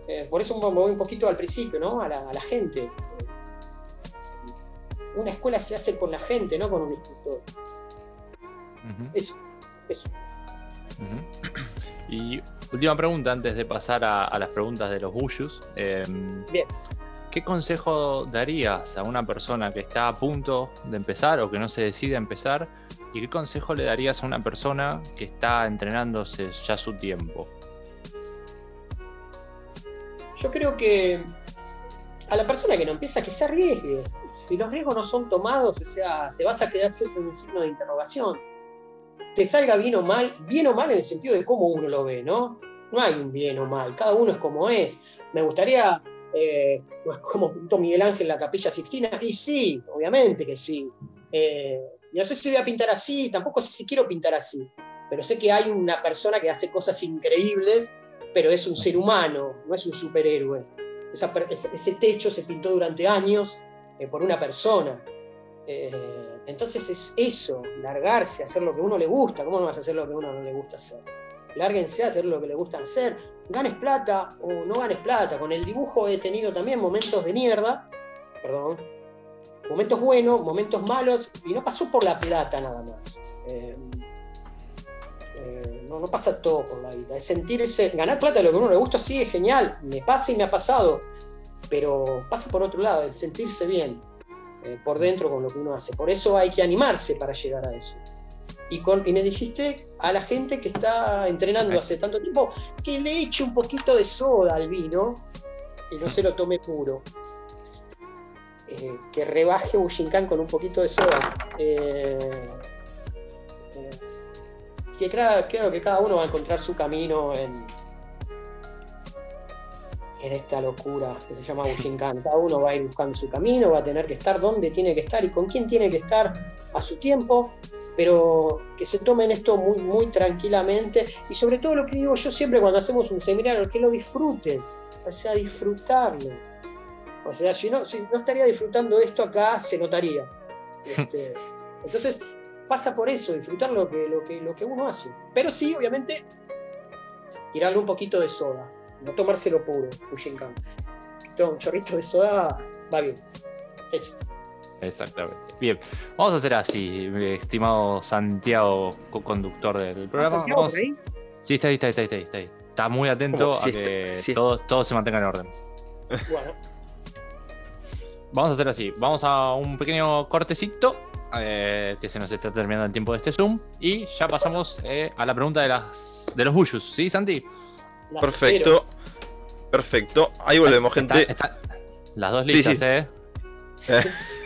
Eh, por eso me voy un poquito al principio, ¿no? A la, gente. Una escuela se hace con la gente, no con un instructor. Eso, eso. Y última pregunta antes de pasar a, las preguntas de los Bushus. Em, Bien. ¿Qué consejo darías a una persona que está a punto de empezar o que no se decide a empezar? ¿Y qué consejo le darías a una persona que está entrenándose ya su tiempo? Yo creo que a la persona que no empieza que se arriesgue. Si los riesgos no son tomados, o sea, te vas a quedar siempre en un signo de interrogación. Te salga bien o mal, bien o mal en el sentido de cómo uno lo ve, ¿no? No hay un bien o mal, cada uno es como es. Me gustaría, eh, pues como pintó Miguel Ángel la capilla Sixtina, y sí, obviamente que sí. Eh, no sé si voy a pintar así, tampoco sé si quiero pintar así, pero sé que hay una persona que hace cosas increíbles, pero es un ser humano, no es un superhéroe. ese techo se pintó durante años eh, por una persona. entonces es eso, largarse, hacer lo que uno le gusta. ¿Cómo no vas a hacer lo que uno no le gusta hacer? Lárguense a hacer lo que les gusta hacer, ganes plata o no ganes plata. Con el dibujo he tenido también momentos de mierda, perdón, momentos buenos, momentos malos, y no pasó por la plata nada más. Eh, eh, no, no, pasa todo por la vida. Es sentirse, ganar plata lo que a uno le gusta, sí, es genial, me pasa y me ha pasado, pero pasa por otro lado, el sentirse bien eh, por dentro con lo que uno hace. Por eso hay que animarse para llegar a eso y, me dijiste a la gente que está entrenando hace tanto tiempo que le eche un poquito de soda al vino y no se lo tome puro. Eh, que rebaje Bushinkan con un poquito de soda. Eh, eh, que creo, que cada uno va a encontrar su camino en, en esta locura que se llama Bushinkan. Cada uno va a ir buscando su camino, va a tener que estar donde tiene que estar y con quién tiene que estar a su tiempo pero que se tomen esto muy, muy tranquilamente y sobre todo lo que digo yo siempre cuando hacemos un seminario, que lo disfruten, o sea, disfrutarlo. O sea, si no, si no estaría disfrutando esto acá, se notaría. Este, entonces, pasa por eso, disfrutar lo que, lo, que, lo que uno hace. Pero sí, obviamente, tirarle un poquito de soda, no tomárselo puro, Pushinkan. Un chorrito de soda va bien. Eso. Exactamente. Bien, vamos a hacer así, mi estimado Santiago, co-conductor del programa. Vamos... Sí, está ahí, está ahí, está ahí, está ahí. Está muy atento a que todo, se mantenga en orden. Bueno. Vamos a hacer así, vamos a un pequeño cortecito, eh, que se nos está terminando el tiempo de este Zoom, y ya pasamos eh, a la pregunta de, las, de los Bushus, ¿sí, Santi? Perfecto, perfecto. Ahí volvemos, gente. las dos listas, ¿eh? eh.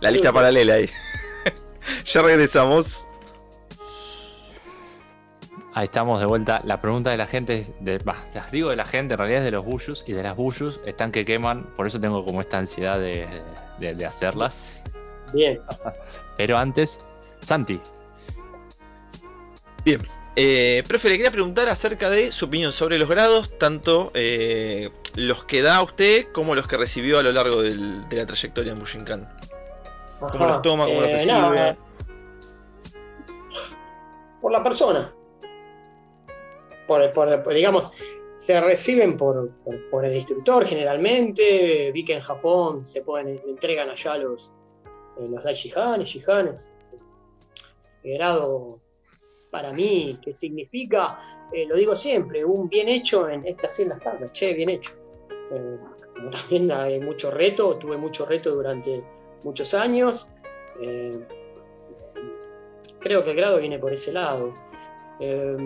La lista paralela ahí. ya regresamos. Ahí estamos de vuelta. La pregunta de la gente, de, las digo de la gente, en realidad es de los bullus y de las bullus están que queman, por eso tengo como esta ansiedad de, hacerlas. Bien. Pero antes, Santi. Bien. Eh, profe, le quería preguntar acerca de su opinión sobre los grados, tanto eh, los que da usted como los que recibió a lo largo de la trayectoria en Bushinkan. ¿Cómo los toma? ¿Cómo los eh, por la persona. Por, digamos, se reciben por, el instructor generalmente. Vi que en Japón se pueden, entregan allá los, eh, los Daishihanes, Shihanes. grado para mí, que significa, eh, lo digo siempre, un bien hecho en estas en las tardes, che, bien hecho. como también hay mucho reto, tuve mucho reto durante muchos años. Eh, creo que el grado viene por ese lado. Eh,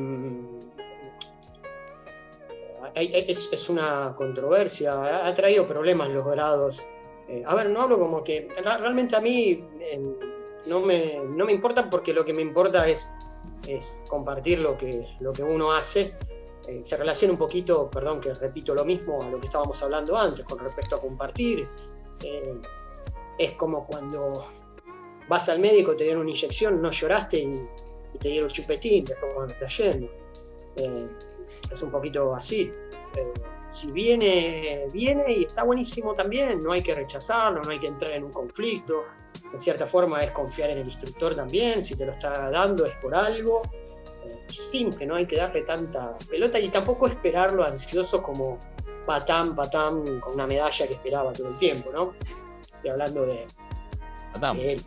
es, una controversia, ha, traído problemas los grados. Eh, a ver, no hablo como que realmente a mí no, me, no, me, importa porque lo que me importa es, es compartir lo que, lo que uno hace. se relaciona un poquito, perdón que repito lo mismo a lo que estábamos hablando antes con respecto a compartir es como cuando vas al médico, te dieron una inyección, no lloraste y, te dieron chupetín, después cuando está yendo. Eh, es un poquito así. Eh, si viene, viene y está buenísimo también, no hay que rechazarlo, no hay que entrar en un conflicto. En cierta forma es confiar en el instructor también, si te lo está dando es por algo. Eh, simple, no hay que darle tanta pelota y tampoco esperarlo ansioso como patán, patán, con una medalla que esperaba todo el tiempo, ¿no? Estoy hablando de, él,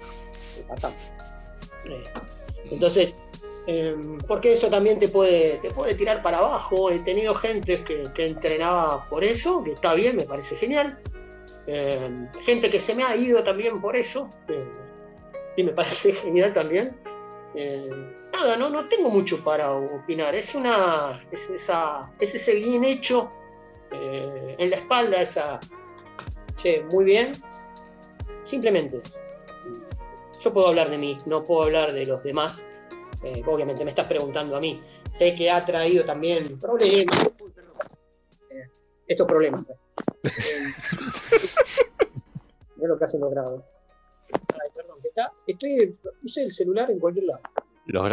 eh, entonces, em, porque eso también te puede, te puede tirar para abajo. He tenido gente que, entrenaba por eso, que está bien, me parece genial. Em, gente que se me ha ido también por eso, y me parece genial también. Em, nada, no, no tengo mucho para opinar. Es una. Es, esa, es ese bien hecho eh, en la espalda, esa, che, muy bien. Simplemente eso. Yo puedo hablar de mí, no puedo hablar de los demás. Eh, obviamente me estás preguntando a mí. Sé que ha traído también problemas. Eh, estos problemas. Eh, lo que hacen los grados. Ay, perdón, está, estoy, puse el celular en cualquier lado.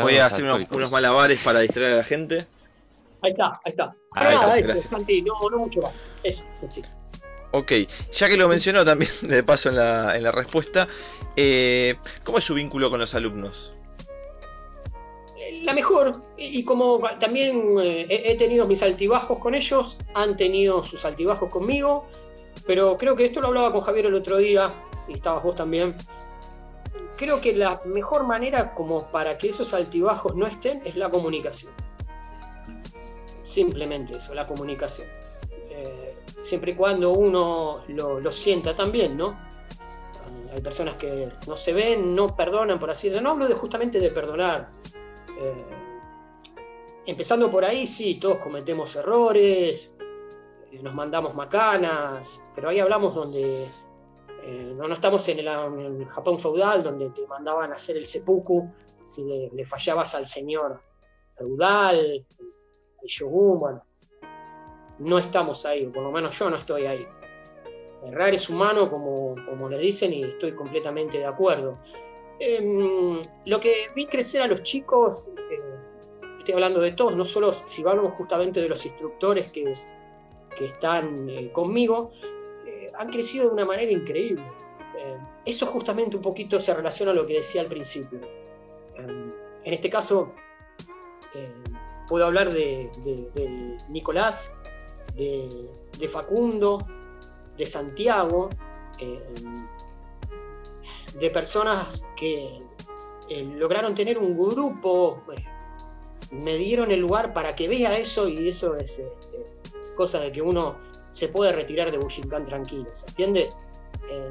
Voy a hacer unos, malabares para distraer a la gente. Ahí está, ahí está. Pero nada, eso, Santi, no, no mucho más. Eso, sí. Ok, ya que lo mencionó también de paso en la, en la respuesta, eh, ¿cómo es su vínculo con los alumnos? La mejor, y como también eh, he tenido mis altibajos con ellos, han tenido sus altibajos conmigo, pero creo que esto lo hablaba con Javier el otro día, y estabas vos también, creo que la mejor manera como para que esos altibajos no estén es la comunicación. Simplemente eso, la comunicación. Eh, siempre y cuando uno lo, sienta también, ¿no? Hay personas que no se ven, no perdonan, por así decirlo. No hablo de justamente de perdonar. Eh, empezando por ahí, sí, todos cometemos errores, eh, nos mandamos macanas, pero ahí hablamos donde eh, no, estamos en el, Japón feudal donde te mandaban a hacer el seppuku si le, fallabas al señor feudal, al shogun, no estamos ahí, por lo menos yo no estoy ahí. Errar es humano, como, como le dicen, y estoy completamente de acuerdo. Em, lo que vi crecer a los chicos, eh, estoy hablando de todos, no solo si hablamos justamente de los instructores que, que están eh, conmigo, han crecido de una manera increíble. Eh, eso justamente un poquito se relaciona a lo que decía al principio. Eh, en este caso, eh, puedo hablar de, Nicolás, de, Facundo, de Santiago, de personas que lograron tener un grupo, me dieron el lugar para que vea eso y eso es cosa de que uno se puede retirar de Bushinkan tranquilo, ¿se entiende?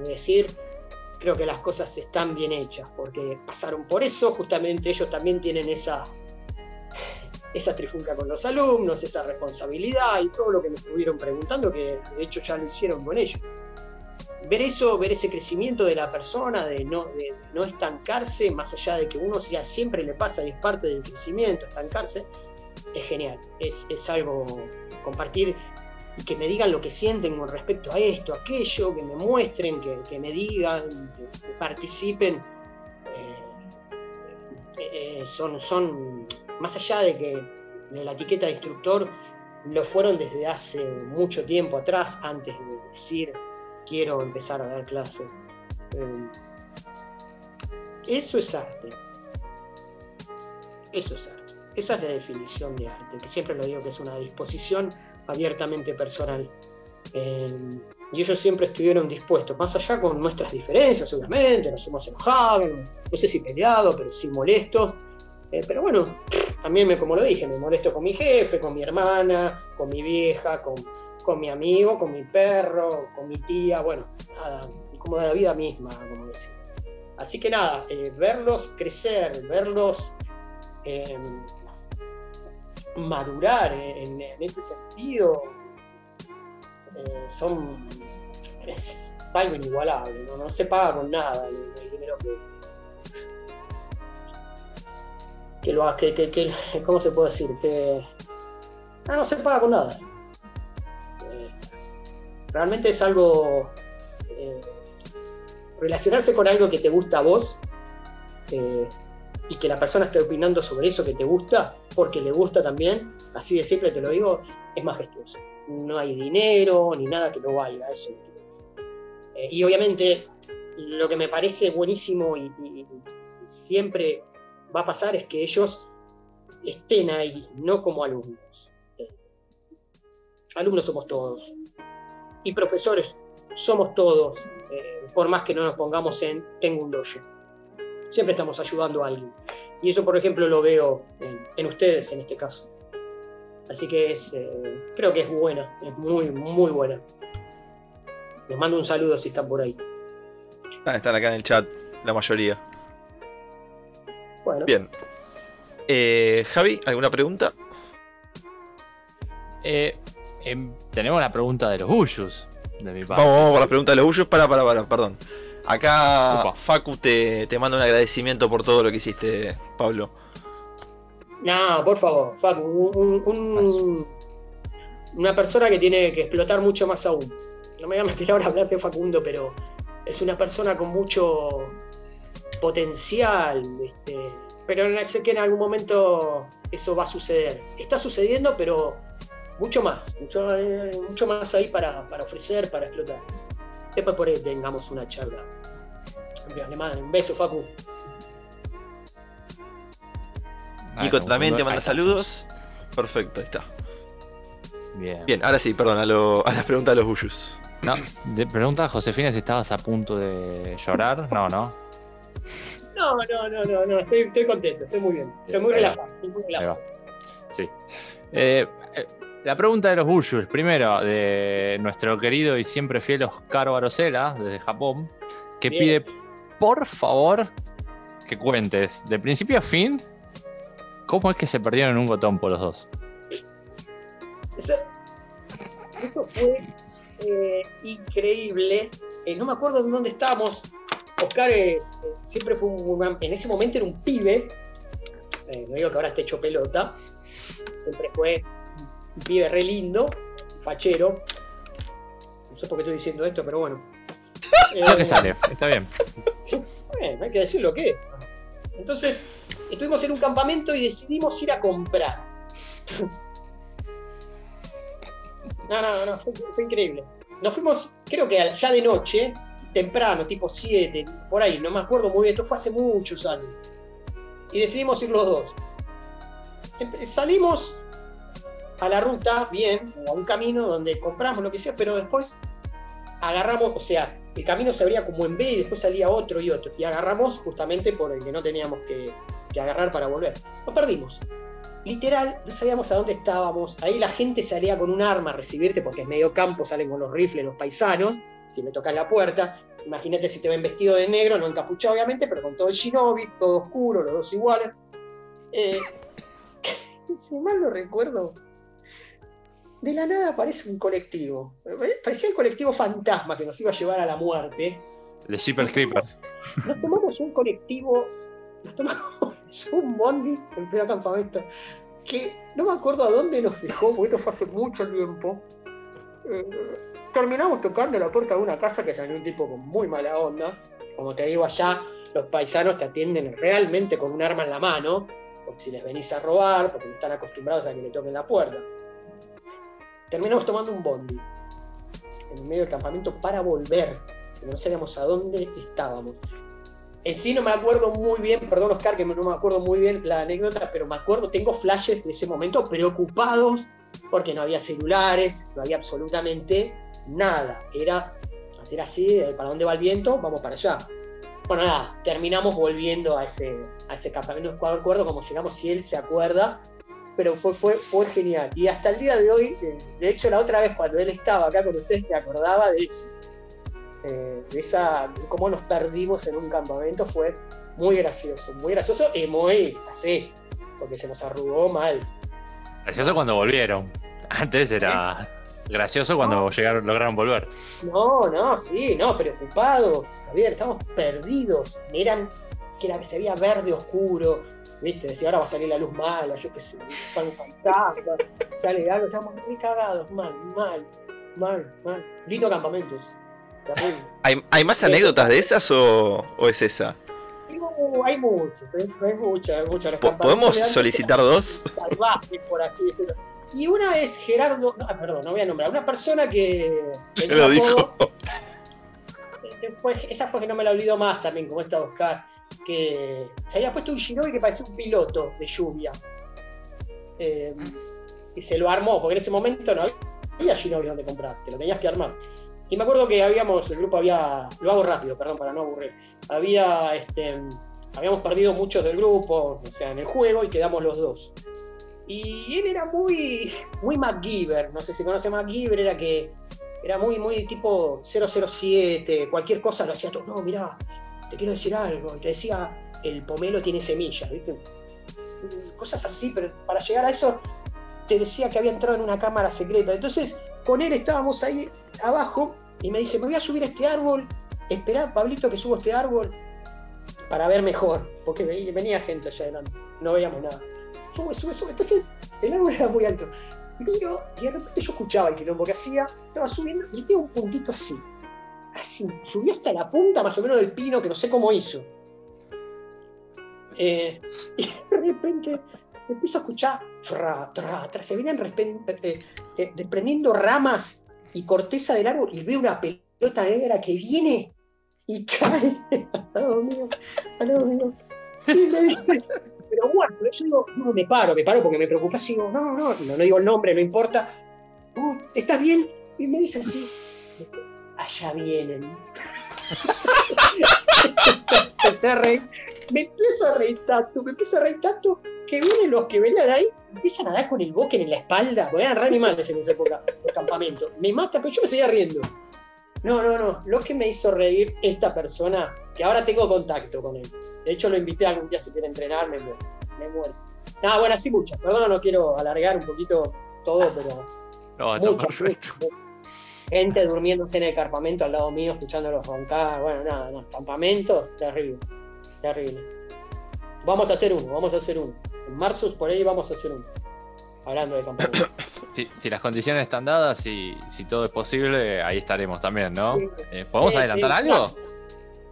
Decir, creo que las cosas están bien hechas, porque pasaron por eso, justamente ellos también tienen esa, esa trifunca con los alumnos, esa responsabilidad y todo lo que me estuvieron preguntando, que de hecho ya lo hicieron con ellos. Ver eso, ver ese crecimiento de la persona, de no, no estancarse, más allá de que uno ya siempre le pasa y es parte del crecimiento, estancarse, es genial. Es, es algo compartir y que me digan lo que sienten con respecto a esto, aquello, que me muestren, que, me digan, que, participen. Eh, eh, son, son, más allá de que la etiqueta de instructor, lo fueron desde hace mucho tiempo atrás, antes de decir quiero empezar a dar clases. Eh, eso es arte. Eso es arte. Esa es la definición de arte, que siempre lo digo que es una disposición abiertamente personal. Eh, y ellos siempre estuvieron dispuestos, más allá con nuestras diferencias, obviamente, nos hemos enojado, no sé si peleado, pero sí molestos. Eh, pero bueno, también, me, como lo dije, me molesto con mi jefe, con mi hermana, con mi vieja, con, con mi amigo, con mi perro, con mi tía, bueno, nada, como de la vida misma, como decir. Así que nada, eh, verlos crecer, verlos madurar en, ese sentido eh, son es algo inigualable, ¿no? se paga con nada el, dinero que, que lo que, que, ¿cómo se puede decir? que ah, no se paga con nada eh, realmente es algo eh, relacionarse con algo que te gusta a vos y que la persona esté opinando sobre eso que te gusta, porque le gusta también, así de simple te lo digo, es majestuoso. No hay dinero ni nada que lo valga, eso. Eh, y obviamente lo que me parece buenísimo y, siempre va a pasar es que ellos estén ahí, no como alumnos. Eh, alumnos somos todos. Y profesores somos todos, eh, por más que no nos pongamos en tengo un dojo siempre estamos ayudando a alguien. Y eso, por ejemplo, lo veo en, ustedes en este caso. Así que es, eh, creo que es buena, es muy, muy buena. Les mando un saludo si están por ahí. Ah, están acá en el chat, la mayoría. Bueno. Bien. Eh, Javi, ¿alguna pregunta? Eh, em, tenemos la pregunta de los Ushus. de mi parte. Vamos, vamos por las preguntas de los Bullos. Para, para, para, perdón. Acá. Facu te, te manda un agradecimiento por todo lo que hiciste, Pablo. No, por favor, Facu, un- un- una persona que tiene que explotar mucho más aún. No me voy a meter ahora a hablar de Facundo, pero es una persona con mucho potencial, este, pero sé que en algún momento eso va a suceder. Está sucediendo, pero mucho más, mucho, eh, mucho más ahí para, para ofrecer, para explotar. Después por ahí tengamos una charla. Le mando un beso, Facu. Ah, Nico también te manda saludos. Perfecto, ahí está. Bien. Bien, ahora sí, perdón, a, lo- a las preguntas de los Bullos. No, de- pregunta a Josefina si estabas a punto de llorar. No, no. No, no, no, no, no, estoy, estoy contento, estoy muy bien. Estoy muy relajado. Estoy muy relajado. Sí. Eh, eh, la pregunta de los Bushus, primero, de nuestro querido y siempre fiel Oscar Barosela, desde Japón, que Bien. pide, por favor, que cuentes, de principio a fin, cómo es que se perdieron en un gotompo los dos. Eso, fue eh, increíble. Eh, no me acuerdo en dónde estábamos. Oscar es, eh, siempre fue un, en ese momento era un pibe. Eh, no digo que ahora esté hecho pelota. Siempre fue un pibe re lindo, fachero. No sé por qué estoy diciendo esto, pero bueno. Es lo que Eh, sale, está bien. Bueno, hay que decir lo que es. Entonces, estuvimos en un campamento y decidimos ir a comprar. No, no, no, fue, fue increíble. Nos fuimos, creo que ya de noche, temprano, tipo 7, por ahí, no me acuerdo muy bien, esto fue hace muchos años. Y decidimos ir los dos. Salimos a la ruta, bien, a un camino donde compramos lo que sea, pero después agarramos, o sea, el camino se abría como en B y después salía otro y otro. Y agarramos justamente por el que no teníamos que, que agarrar para volver. Nos perdimos. Literal, no sabíamos a dónde estábamos. Ahí la gente salía con un arma a recibirte porque es medio campo, salen con los rifles los paisanos. Si me tocan la puerta, imagínate si te ven vestido de negro, no encapuchado obviamente, pero con todo el shinobi, todo oscuro, los dos iguales. Eh, si mal no recuerdo, de la nada aparece un colectivo. Parecía el colectivo fantasma que nos iba a llevar a la muerte. De Shipper Creeper. Nos tomamos un colectivo, nos tomamos un bondi en pleno campamento, que no me acuerdo a dónde nos dejó, porque esto fue hace mucho tiempo. Eh, terminamos tocando la puerta de una casa que salió un tipo con muy mala onda. Como te digo, allá los paisanos te atienden realmente con un arma en la mano, porque si les venís a robar, porque están acostumbrados a que le toquen la puerta. Terminamos tomando un bondi en medio del campamento para volver, no sabíamos a dónde estábamos. En sí no me acuerdo muy bien, perdón Oscar que no me acuerdo muy bien la anécdota, pero me acuerdo, tengo flashes de ese momento preocupados porque no había celulares, no había absolutamente nada. Era hacer así, ¿para dónde va el viento? Vamos para allá. Bueno, nada, terminamos volviendo a ese, a ese campamento. No recuerdo cómo llegamos, si él se acuerda, pero fue, fue, fue genial. Y hasta el día de hoy, eh, de hecho, la otra vez cuando él estaba acá con ustedes, me acordaba de eso. Eh, de esa, cómo nos perdimos en un campamento, fue muy gracioso, muy gracioso y muy así, porque se nos arrugó mal. Gracioso cuando volvieron. Antes era gracioso cuando llegaron, lograron volver. No, no, sí, no, preocupados. Javier, estamos perdidos. Eran que era que se veía verde oscuro. ¿Viste? Decía, ahora va a salir la luz mala, yo qué sé, está un fantasma, sale algo, estamos muy cagados, mal, mal, mal, mal. Lindo campamento ese. Terrible. ¿Hay, hay más anécdotas de esas o, o es esa? Uh, hay muchas, ¿eh? hay muchas, hay muchas. Campamentos ¿Podemos solicitar dos? salvajes, por así decirlo. Y una es Gerardo, no, perdón, no voy a nombrar, una persona que. Tenía lo dijo. fue- esa fue que no me la olvido más también, como esta Oscar, que se había puesto un Shinobi que parecía un piloto de lluvia. Eh, y se lo armó, porque en ese momento no había Shinobi donde comprar, te lo tenías que armar. Y me acuerdo que habíamos, el grupo había, lo hago rápido, perdón, para no aburrir, había, este, habíamos perdido muchos del grupo, o sea, en el juego, y quedamos los dos. Y él era muy, muy MacGyver, no sé si conoce MacGyver, era que era muy, muy tipo 007, cualquier cosa lo hacía todo, no, mirá, te quiero decir algo, y te decía, el pomelo tiene semillas, ¿viste? Cosas así, pero para llegar a eso te decía que había entrado en una cámara secreta. Entonces, con él estábamos ahí abajo y me dice, me voy a subir a este árbol, esperá, Pablito, que subo este árbol para ver mejor, porque venía gente allá adelante, no veíamos nada. Sube, sube, sube. Entonces, el árbol era muy alto. Miro, y de repente yo escuchaba el quilombo que hacía, estaba subiendo y tenía un puntito así. Así, subió hasta la punta más o menos del pino, que no sé cómo hizo. Eh, y de repente empiezo a escuchar, tra, tra, se venían eh, eh, desprendiendo ramas y corteza del árbol y veo una pelota negra que viene y cae al lado mío, al lado mío. Y me dice, pero bueno, yo digo, no, me paro, me paro porque me preocupa, así digo, no, no, no, no digo el nombre, no importa. Uh, ¿Estás bien? Y me dice así, allá vienen. empecé a reír, me empiezo a reír tanto, me empiezo a reír tanto que vienen los que venían ahí, empiezan a dar con el boque en la espalda, porque eran re animales en esa época, de campamento. Me mata, pero yo me seguía riendo. No, no, no. Lo que me hizo reír esta persona, que ahora tengo contacto con él. De hecho, lo invité algún día si quiere entrenar, me muero. Me muero. Nada, bueno, así muchas. Perdón, no quiero alargar un poquito todo, pero. No, está perfecto. Gente durmiéndose en el campamento al lado mío, escuchándolos roncar. Bueno, nada, no. Campamento, terrible. Terrible. Vamos a hacer uno, vamos a hacer uno. En marzo por ahí vamos a hacer un. Hablando de campaña. Si, las condiciones están dadas y si todo es posible, ahí estaremos también, ¿no? Eh, ¿Podemos adelantar algo?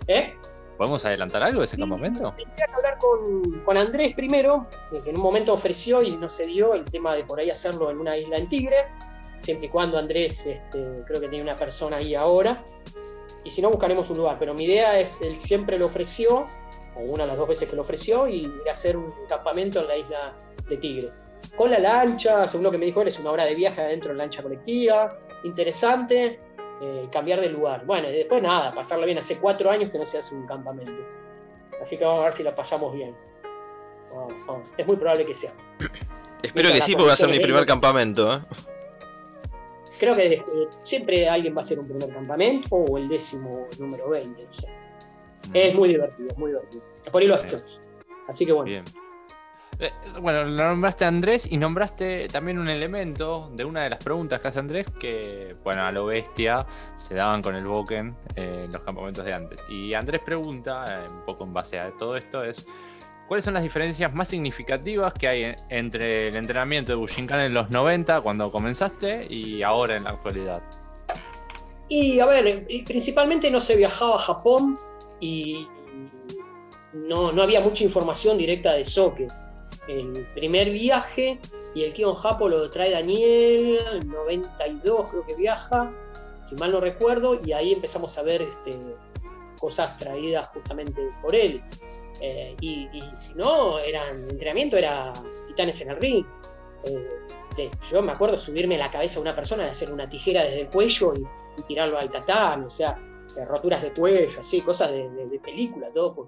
¿Eh? ¿Podemos adelantar algo de ese campamento? Tendría que hablar con, con, Andrés primero, que en un momento ofreció y no se dio el tema de por ahí hacerlo en una isla en Tigre, siempre y cuando Andrés este, creo que tiene una persona ahí ahora. Y si no, buscaremos un lugar. Pero mi idea es, él siempre lo ofreció o una de las dos veces que lo ofreció, y ir a hacer un campamento en la isla de Tigre. Con la lancha, según lo que me dijo él, es una hora de viaje adentro de la lancha colectiva, interesante, eh, cambiar de lugar. Bueno, y después nada, pasarla bien. Hace cuatro años que no se hace un campamento. Así que vamos a ver si la pasamos bien. Es muy probable que sea. Espero que sí, porque va a ser mi primer campamento. ¿eh? Creo que eh, siempre alguien va a hacer un primer campamento o el décimo número 20. No sé. Es muy divertido, muy divertido. Por ahí lo hacemos. Así que bueno. Bien. Eh, bueno, nombraste a Andrés y nombraste también un elemento de una de las preguntas que hace Andrés que, bueno, a lo bestia se daban con el Boken en los campamentos de antes. Y Andrés pregunta, eh, un poco en base a todo esto, es ¿cuáles son las diferencias más significativas que hay entre el entrenamiento de Bushinkan en los 90, cuando comenzaste, y ahora en la actualidad? Y a ver, principalmente no se viajaba a Japón y no, no había mucha información directa de Soke. El primer viaje y el Kion Japo lo trae Daniel, en 92 creo que viaja, si mal no recuerdo, y ahí empezamos a ver este, cosas traídas justamente por él. Eh, y, si no, eran entrenamiento era titanes en el ring. Eh, yo me acuerdo subirme a la cabeza de una persona, de hacer una tijera desde el cuello y, tirarlo al tatán, o sea, roturas de cuello, así, cosas de, película, todo,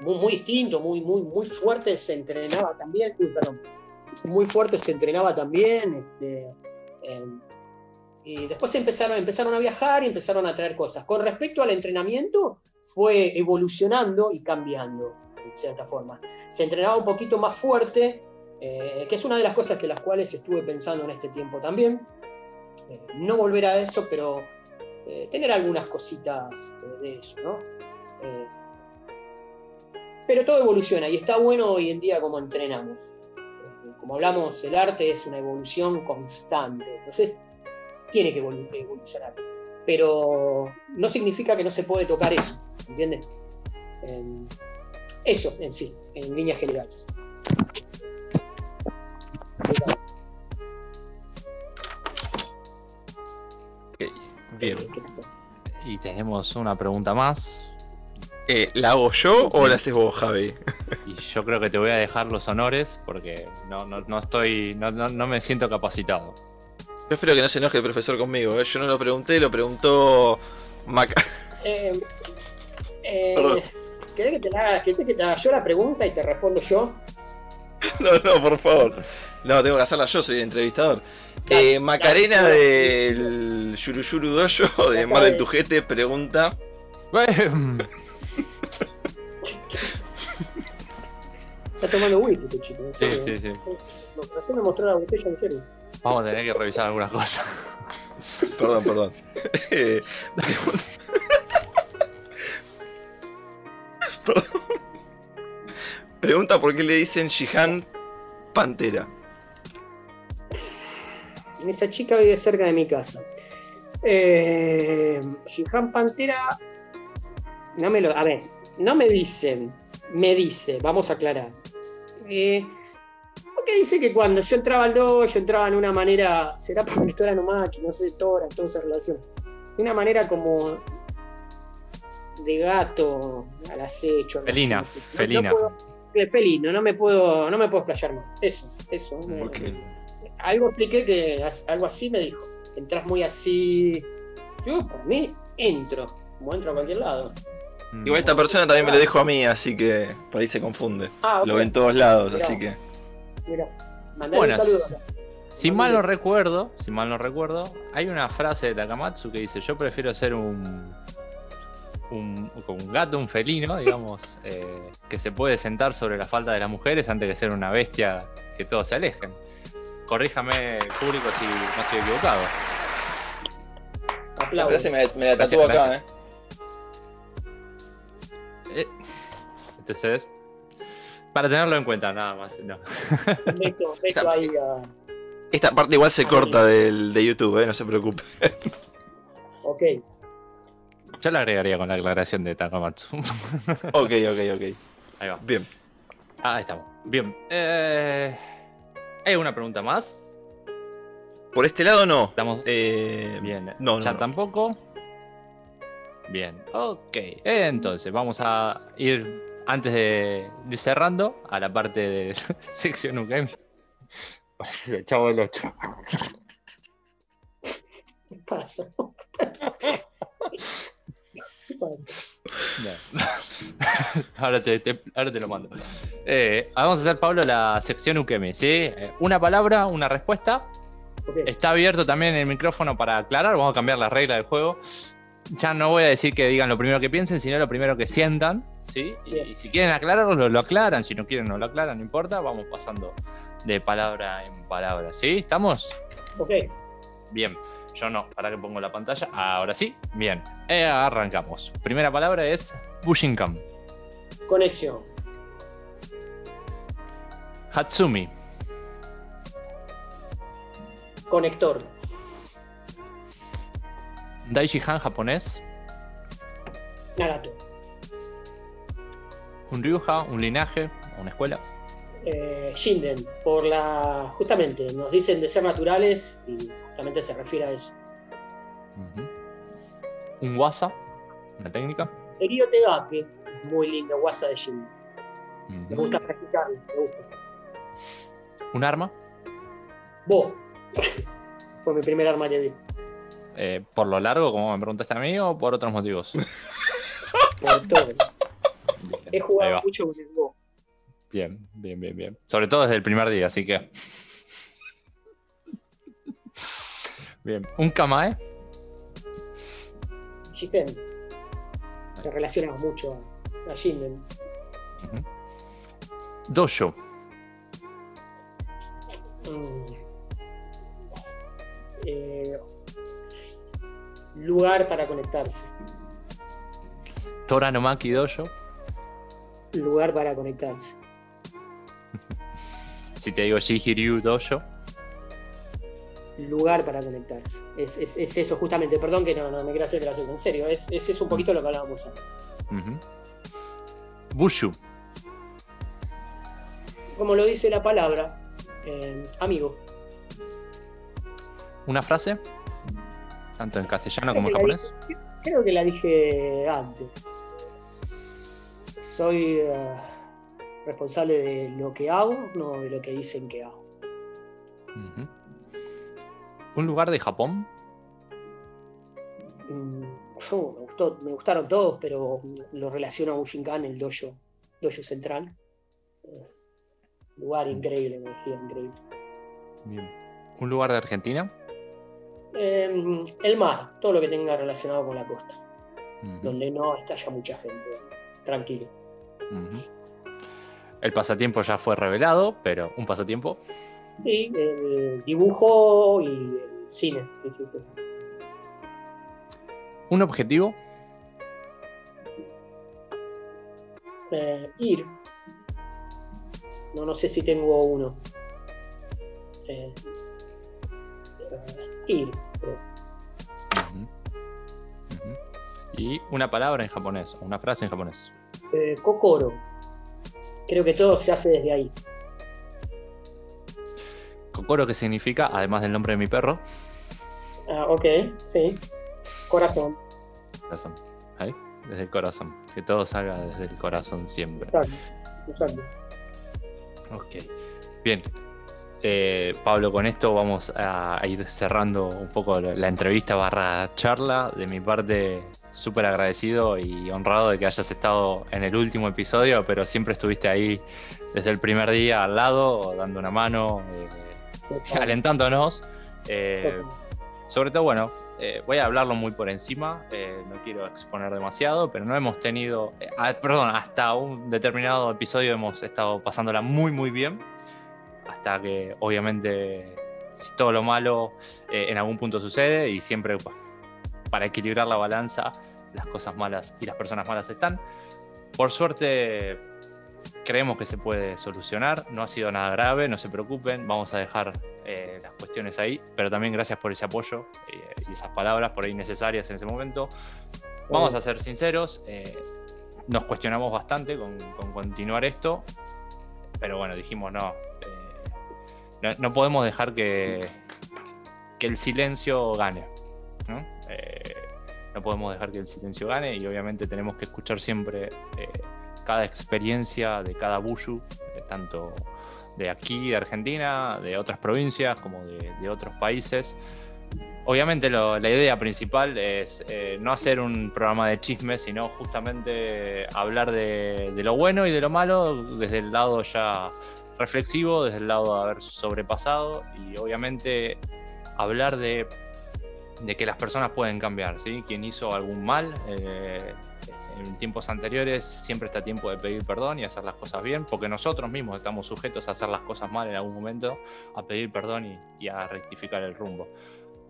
muy, muy distinto, muy, muy, muy fuerte se entrenaba también, perdón, muy fuerte se entrenaba también, este, em, y después empezaron, empezaron a viajar y empezaron a traer cosas. Con respecto al entrenamiento, fue evolucionando y cambiando, en cierta forma. Se entrenaba un poquito más fuerte, eh, que es una de las cosas que las cuales estuve pensando en este tiempo también. Eh, no volver a eso, pero eh, tener algunas cositas eh, de eso, ¿no? Pero todo evoluciona y está bueno hoy en día como entrenamos. como hablamos, el arte es una evolución constante, entonces tiene que evolucionar. Pero no significa que no se puede tocar eso, ¿entiendes? eso en sí, en líneas generales. Bien. Y tenemos una pregunta más. Eh, ¿La hago yo o la haces vos, Javi? Y yo creo que te voy a dejar los honores porque no, estoy. No, me siento capacitado. Yo espero que no se enoje el profesor conmigo. ¿eh? Yo no lo pregunté, lo preguntó Maca. Eh, eh ¿Querés que te, haga, que te haga yo la pregunta y te respondo yo? No, no, por favor. No, tengo que hacerla yo, soy el entrevistador. Eh, Macarena del Yuruyuru Dojo de Mar del Tujete pregunta. Está tomando whisky, este chico. Sí, serio. sí, sí. Recién me mostró la botella en serio. Vamos a tener que revisar algunas cosas. Perdón, perdón. Eh, Perdón. Pregunta por qué le dicen Shihan Pantera. Esa chica vive cerca de mi casa. Eh, Shihan Pantera. No me lo. A ver, no me dicen. Me dice, vamos a aclarar. Eh, porque dice que cuando yo entraba al dojo, yo entraba en una manera. Será porque esto era nomás, que no sé, Tora, toda esa relación. De una manera como. de gato al acecho. Felina. No- no felina. puedo- eh, felino, no me puedo, no me puedo explayar más. Eso, eso. me- algo expliqué que algo así me dijo. Entras muy así. Yo, para mí, entro. Como entro a cualquier lado. Igual esta persona también me lo dijo a mí, así que por ahí se confunde. Ah, ok. Lo ve en todos lados, Mirá. así que. Mira, Buenas. un saludo. Si mal no recuerdo, si mal no recuerdo, hay una frase de Takamatsu que dice, yo prefiero ser un, un, como un gato, un felino, digamos, eh, que se puede sentar sobre la falta de las mujeres antes que ser una bestia que todos se alejen. Corríjame, público, si no estoy equivocado. La frase me, me la tatúo acá, gracias. Eh, entonces, para tenerlo en cuenta, nada más. No. Meto, meto ahí a. Esta parte igual se corta del, de YouTube, eh, no se preocupe. Ok. Yo lo agregaría con la aclaración de Takamatsu. ok, ok, ok. Ahí va. Bien. Ah, ahí estamos. Bien. Eh, ¿Hay una pregunta más? Por este lado no. Estamos Eh, bien. No, no, ya no. tampoco. Bien. Ok. Entonces, vamos a ir antes de ir cerrando a la parte de sección UKM. El chavo del 8. ¿Qué pasa? Ahora, te, te- ahora te lo mando. Eh, vamos a hacer, Pablo, la sección UKM, ¿sí? Eh, Una palabra, una respuesta. Está abierto también el micrófono para aclarar. Vamos a cambiar la regla del juego. Ya no voy a decir que digan lo primero que piensen, sino lo primero que sientan. ¿Sí? Y, si quieren aclararlo, lo, lo aclaran. Si no quieren, no lo aclaran, no importa. Vamos pasando de palabra en palabra. ¿Sí? ¿Estamos? Ok. Bien. Yo no. Para que pongo la pantalla. Ahora sí. Bien. Eh, arrancamos. Primera palabra es Bushinkan. Conexión. Hatsumi. Conector. Daishihan japonés. Nagato. Un ryuja, un linaje, una escuela. Eh, Shinden. Por la. Justamente, nos dicen de ser naturales y justamente se refiere a eso. Un wasa, una técnica. Erio Tegake. Muy lindo, guasa de Shinden. Me gusta practicarlo, me gusta. Un arma, Bo. Fue mi primer arma que vi. eh, por lo largo, como me preguntaste a mí, o por otros motivos. Por todo. Bien, He jugado mucho con el Bo. Bien, bien, bien, bien. Sobre todo desde el primer día, así que. Bien. Un kamae, Shisen. Se relaciona mucho a, a Shinden. Ujú. dojo, Mm. Eh, lugar para conectarse. Tora no Maki dojo. Lugar para conectarse. Si te digo Shihiryu dojo. Lugar para conectarse. Es, es- es eso, justamente. Perdón que no, no me quiero hacer gracioso. En serio, es, es un poquito lo que hablábamos antes. Bushu, Como lo dice la palabra, eh, amigo. una frase, tanto en castellano como en japonés. dije- Creo que la dije antes. Soy eh, responsable de lo que hago, no de lo que dicen que hago. Un lugar de Japón, Mm, me, gustó, me gustaron todos, pero lo relaciono a Bushinkan, el dojo, dojo central. Lugar increíble, energía increíble. Bien. Un lugar de Argentina. Eh, el mar, todo lo que tenga relacionado con la costa, donde no estalla mucha gente. Tranquilo. El pasatiempo ya fue revelado, pero un pasatiempo. Sí, el dibujo y el cine. Un objetivo. Eh, ir. No, no sé si tengo uno. Eh, ir, creo. Y una palabra en japonés, una frase en japonés. Eh, Kokoro. Creo que todo se hace desde ahí. Kokoro, que significa, además del nombre de mi perro, Ah, ok, sí. Corazón. corazón. Ahí, desde el corazón. Que todo salga desde el corazón siempre. Exacto. exacto. Ok. Bien. Eh, Pablo, con esto vamos a, ir cerrando un poco la entrevista barra charla. De mi parte, súper agradecido y honrado de que hayas estado en el último episodio, pero siempre estuviste ahí desde el primer día al lado, dando una mano, eh, alentándonos. Eh, sobre todo, bueno, eh, voy a hablarlo muy por encima, eh, no quiero exponer demasiado, pero no hemos tenido, perdón, hasta un determinado episodio hemos estado pasándola muy, muy bien, hasta que obviamente todo lo malo en algún punto sucede y siempre pa- para equilibrar la balanza, las cosas malas y las personas malas están. Por suerte creemos que se puede solucionar, no ha sido nada grave, no se preocupen, vamos a dejar eh, las cuestiones ahí, pero también gracias por ese apoyo eh, y esas palabras por ahí necesarias en ese momento. Vamos a ser sinceros, eh, nos cuestionamos bastante con, con continuar esto, pero bueno, dijimos no, no, no podemos dejar que, que el silencio gane. ¿no? Podemos dejar que el silencio gane y obviamente tenemos que escuchar siempre eh, cada experiencia de cada Bushu, eh, tanto de aquí, de Argentina, de otras provincias, como de, otros países. Obviamente la idea principal es eh, no hacer un programa de chismes, sino justamente hablar de, de lo bueno y de lo malo desde el lado ya reflexivo, desde el lado de haber sobrepasado y obviamente hablar de, de que las personas pueden cambiar, ¿sí? Quien hizo algún mal eh, en tiempos anteriores siempre está a tiempo de pedir perdón y hacer las cosas bien, porque nosotros mismos estamos sujetos a hacer las cosas mal en algún momento, a pedir perdón y, y a rectificar el rumbo.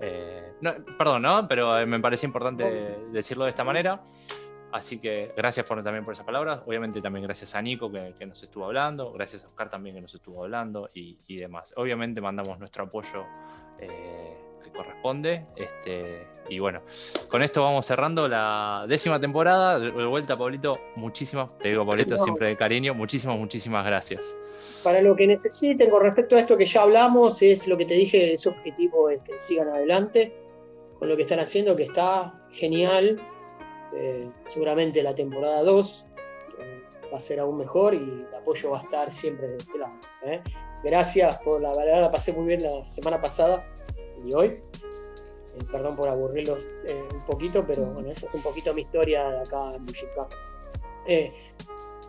Eh, no, perdón, ¿no? Pero eh, me parece importante decirlo de esta manera. Así que gracias por, también por esas palabras. Obviamente también gracias a Nico que, que nos estuvo hablando. Gracias a Oscar también que nos estuvo hablando y, y demás. Obviamente mandamos nuestro apoyo eh, que corresponde. Este, y bueno, con esto vamos cerrando la décima temporada. De vuelta, Pablito, muchísimas, te digo, Pablito, No. siempre de cariño. Muchísimas, muchísimas gracias. Para lo que necesiten con respecto a esto que ya hablamos, es lo que te dije, ese objetivo es que sigan adelante con lo que están haciendo, que está genial. Eh, seguramente la temporada 2 eh, va a ser aún mejor y el apoyo va a estar siempre de este lado. ¿eh? Gracias por la verdad, la pasé muy bien la semana pasada y hoy. Eh, perdón por aburrirlos eh, un poquito, pero bueno, esa es un poquito mi historia de acá en Bushika. Eh,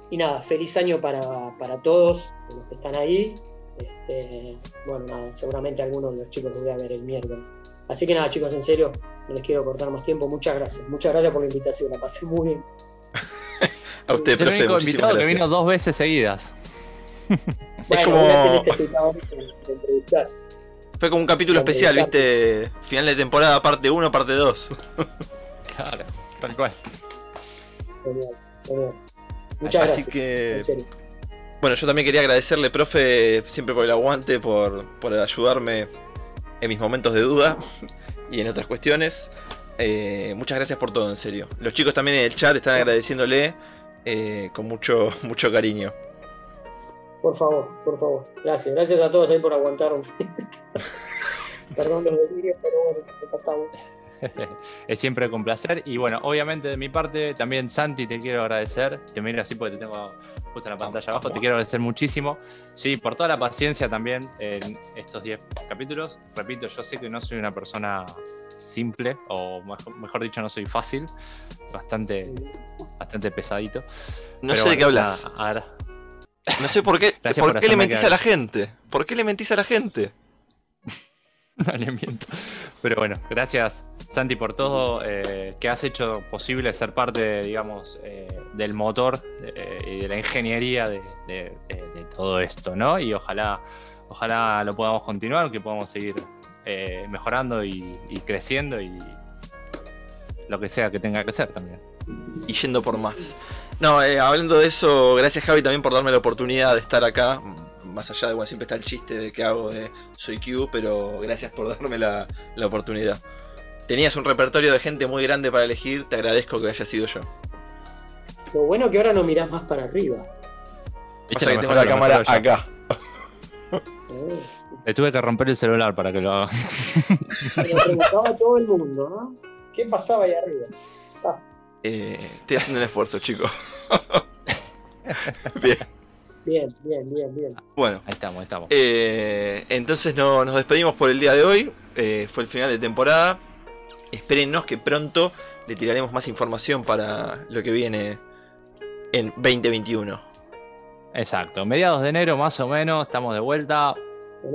y nada, feliz año para, para todos los que están ahí. Este, bueno, nada, seguramente algunos de los chicos los voy a ver el miércoles. Así que nada, chicos, en serio, no les quiero cortar más tiempo. Muchas gracias. Muchas gracias por la invitación, la pasé muy bien. A usted, Es el profe, único invitado que vino dos veces seguidas. Bueno, como- una que necesitaba entrevistar. Fue como un capítulo Hombre, especial. ¿viste? Final de temporada, parte 1, parte 2. Claro, tal cual. Genial, genial. Muchas Así gracias. que, En serio. bueno, yo también quería agradecerle, profe, siempre por el aguante, por, por ayudarme en mis momentos de duda y en otras cuestiones. Eh, muchas gracias por todo, en serio. Los chicos también en el chat están agradeciéndole eh, con mucho, mucho cariño. Por favor, por favor. Gracias. Gracias a todos ahí por aguantarme. Perdón los delirios, pero bueno, estamos. es siempre con placer. Y bueno, obviamente de mi parte, también Santi, te quiero agradecer. Te miro así porque te tengo justo en la pantalla abajo. Te quiero agradecer muchísimo. Sí, por toda la paciencia también en estos 10 capítulos. Repito, yo sé que no soy una persona simple, o mejor, mejor dicho, no soy fácil. Bastante, bastante pesadito. No Pero sé de qué hablas. ahora- No sé por qué, Gracias por por qué le mentís a la gente. ¿Por qué le mentís a la gente? alineamiento. Pero bueno, gracias Santi por todo eh, que has hecho posible ser parte, digamos, eh, del motor y de la ingeniería de, todo esto, ¿no? Y ojalá, ojalá lo podamos continuar, que podamos seguir mejorando y, y creciendo y lo que sea que tenga que ser también. Y yendo por más. No, eh, hablando de eso, gracias Javi también por darme la oportunidad de estar acá. Más allá de, bueno, siempre está el chiste de que hago de soy Q, pero gracias por darme la, oportunidad. Tenías un repertorio de gente muy grande para elegir, te agradezco que haya sido yo. Lo bueno que ahora no mirás más para arriba. Viste que tengo la cámara acá. Le tuve que romper el celular para que lo haga. Preguntaba todo el mundo, ¿no? ¿Qué pasaba ahí arriba? Ah. Eh, estoy haciendo un esfuerzo, chicos. bien. Bien, bien, bien, bien. Bueno, ahí estamos, ahí estamos. Eh, entonces no, nos despedimos por el día de hoy. Eh, fue el final de temporada. Espérennos que pronto le tiraremos más información para lo que viene en 2021. Exacto, mediados de enero más o menos, estamos de vuelta.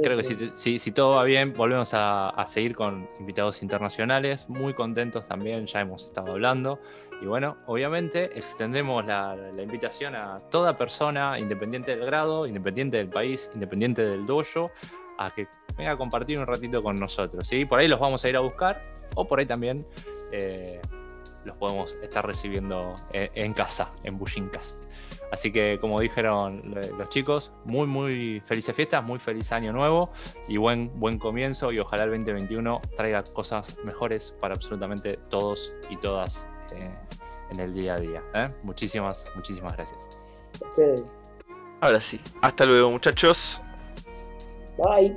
Creo que si, si, todo va bien, volvemos a, seguir con invitados internacionales. Muy contentos también, ya hemos estado hablando. Y bueno, obviamente extendemos la, invitación a toda persona, independiente del grado, independiente del país, independiente del dojo, a que venga a compartir un ratito con nosotros. ¿sí? Por ahí los vamos a ir a buscar o por ahí también eh, los podemos estar recibiendo en, en casa, en Bushincast. Así que, como dijeron los chicos, muy, muy felices fiestas, muy feliz año nuevo y buen, buen comienzo. Y ojalá el 2021 traiga cosas mejores para absolutamente todos y todas eh, en el día a día. ¿eh? Muchísimas, muchísimas gracias. Ahora sí, hasta luego, muchachos. Bye.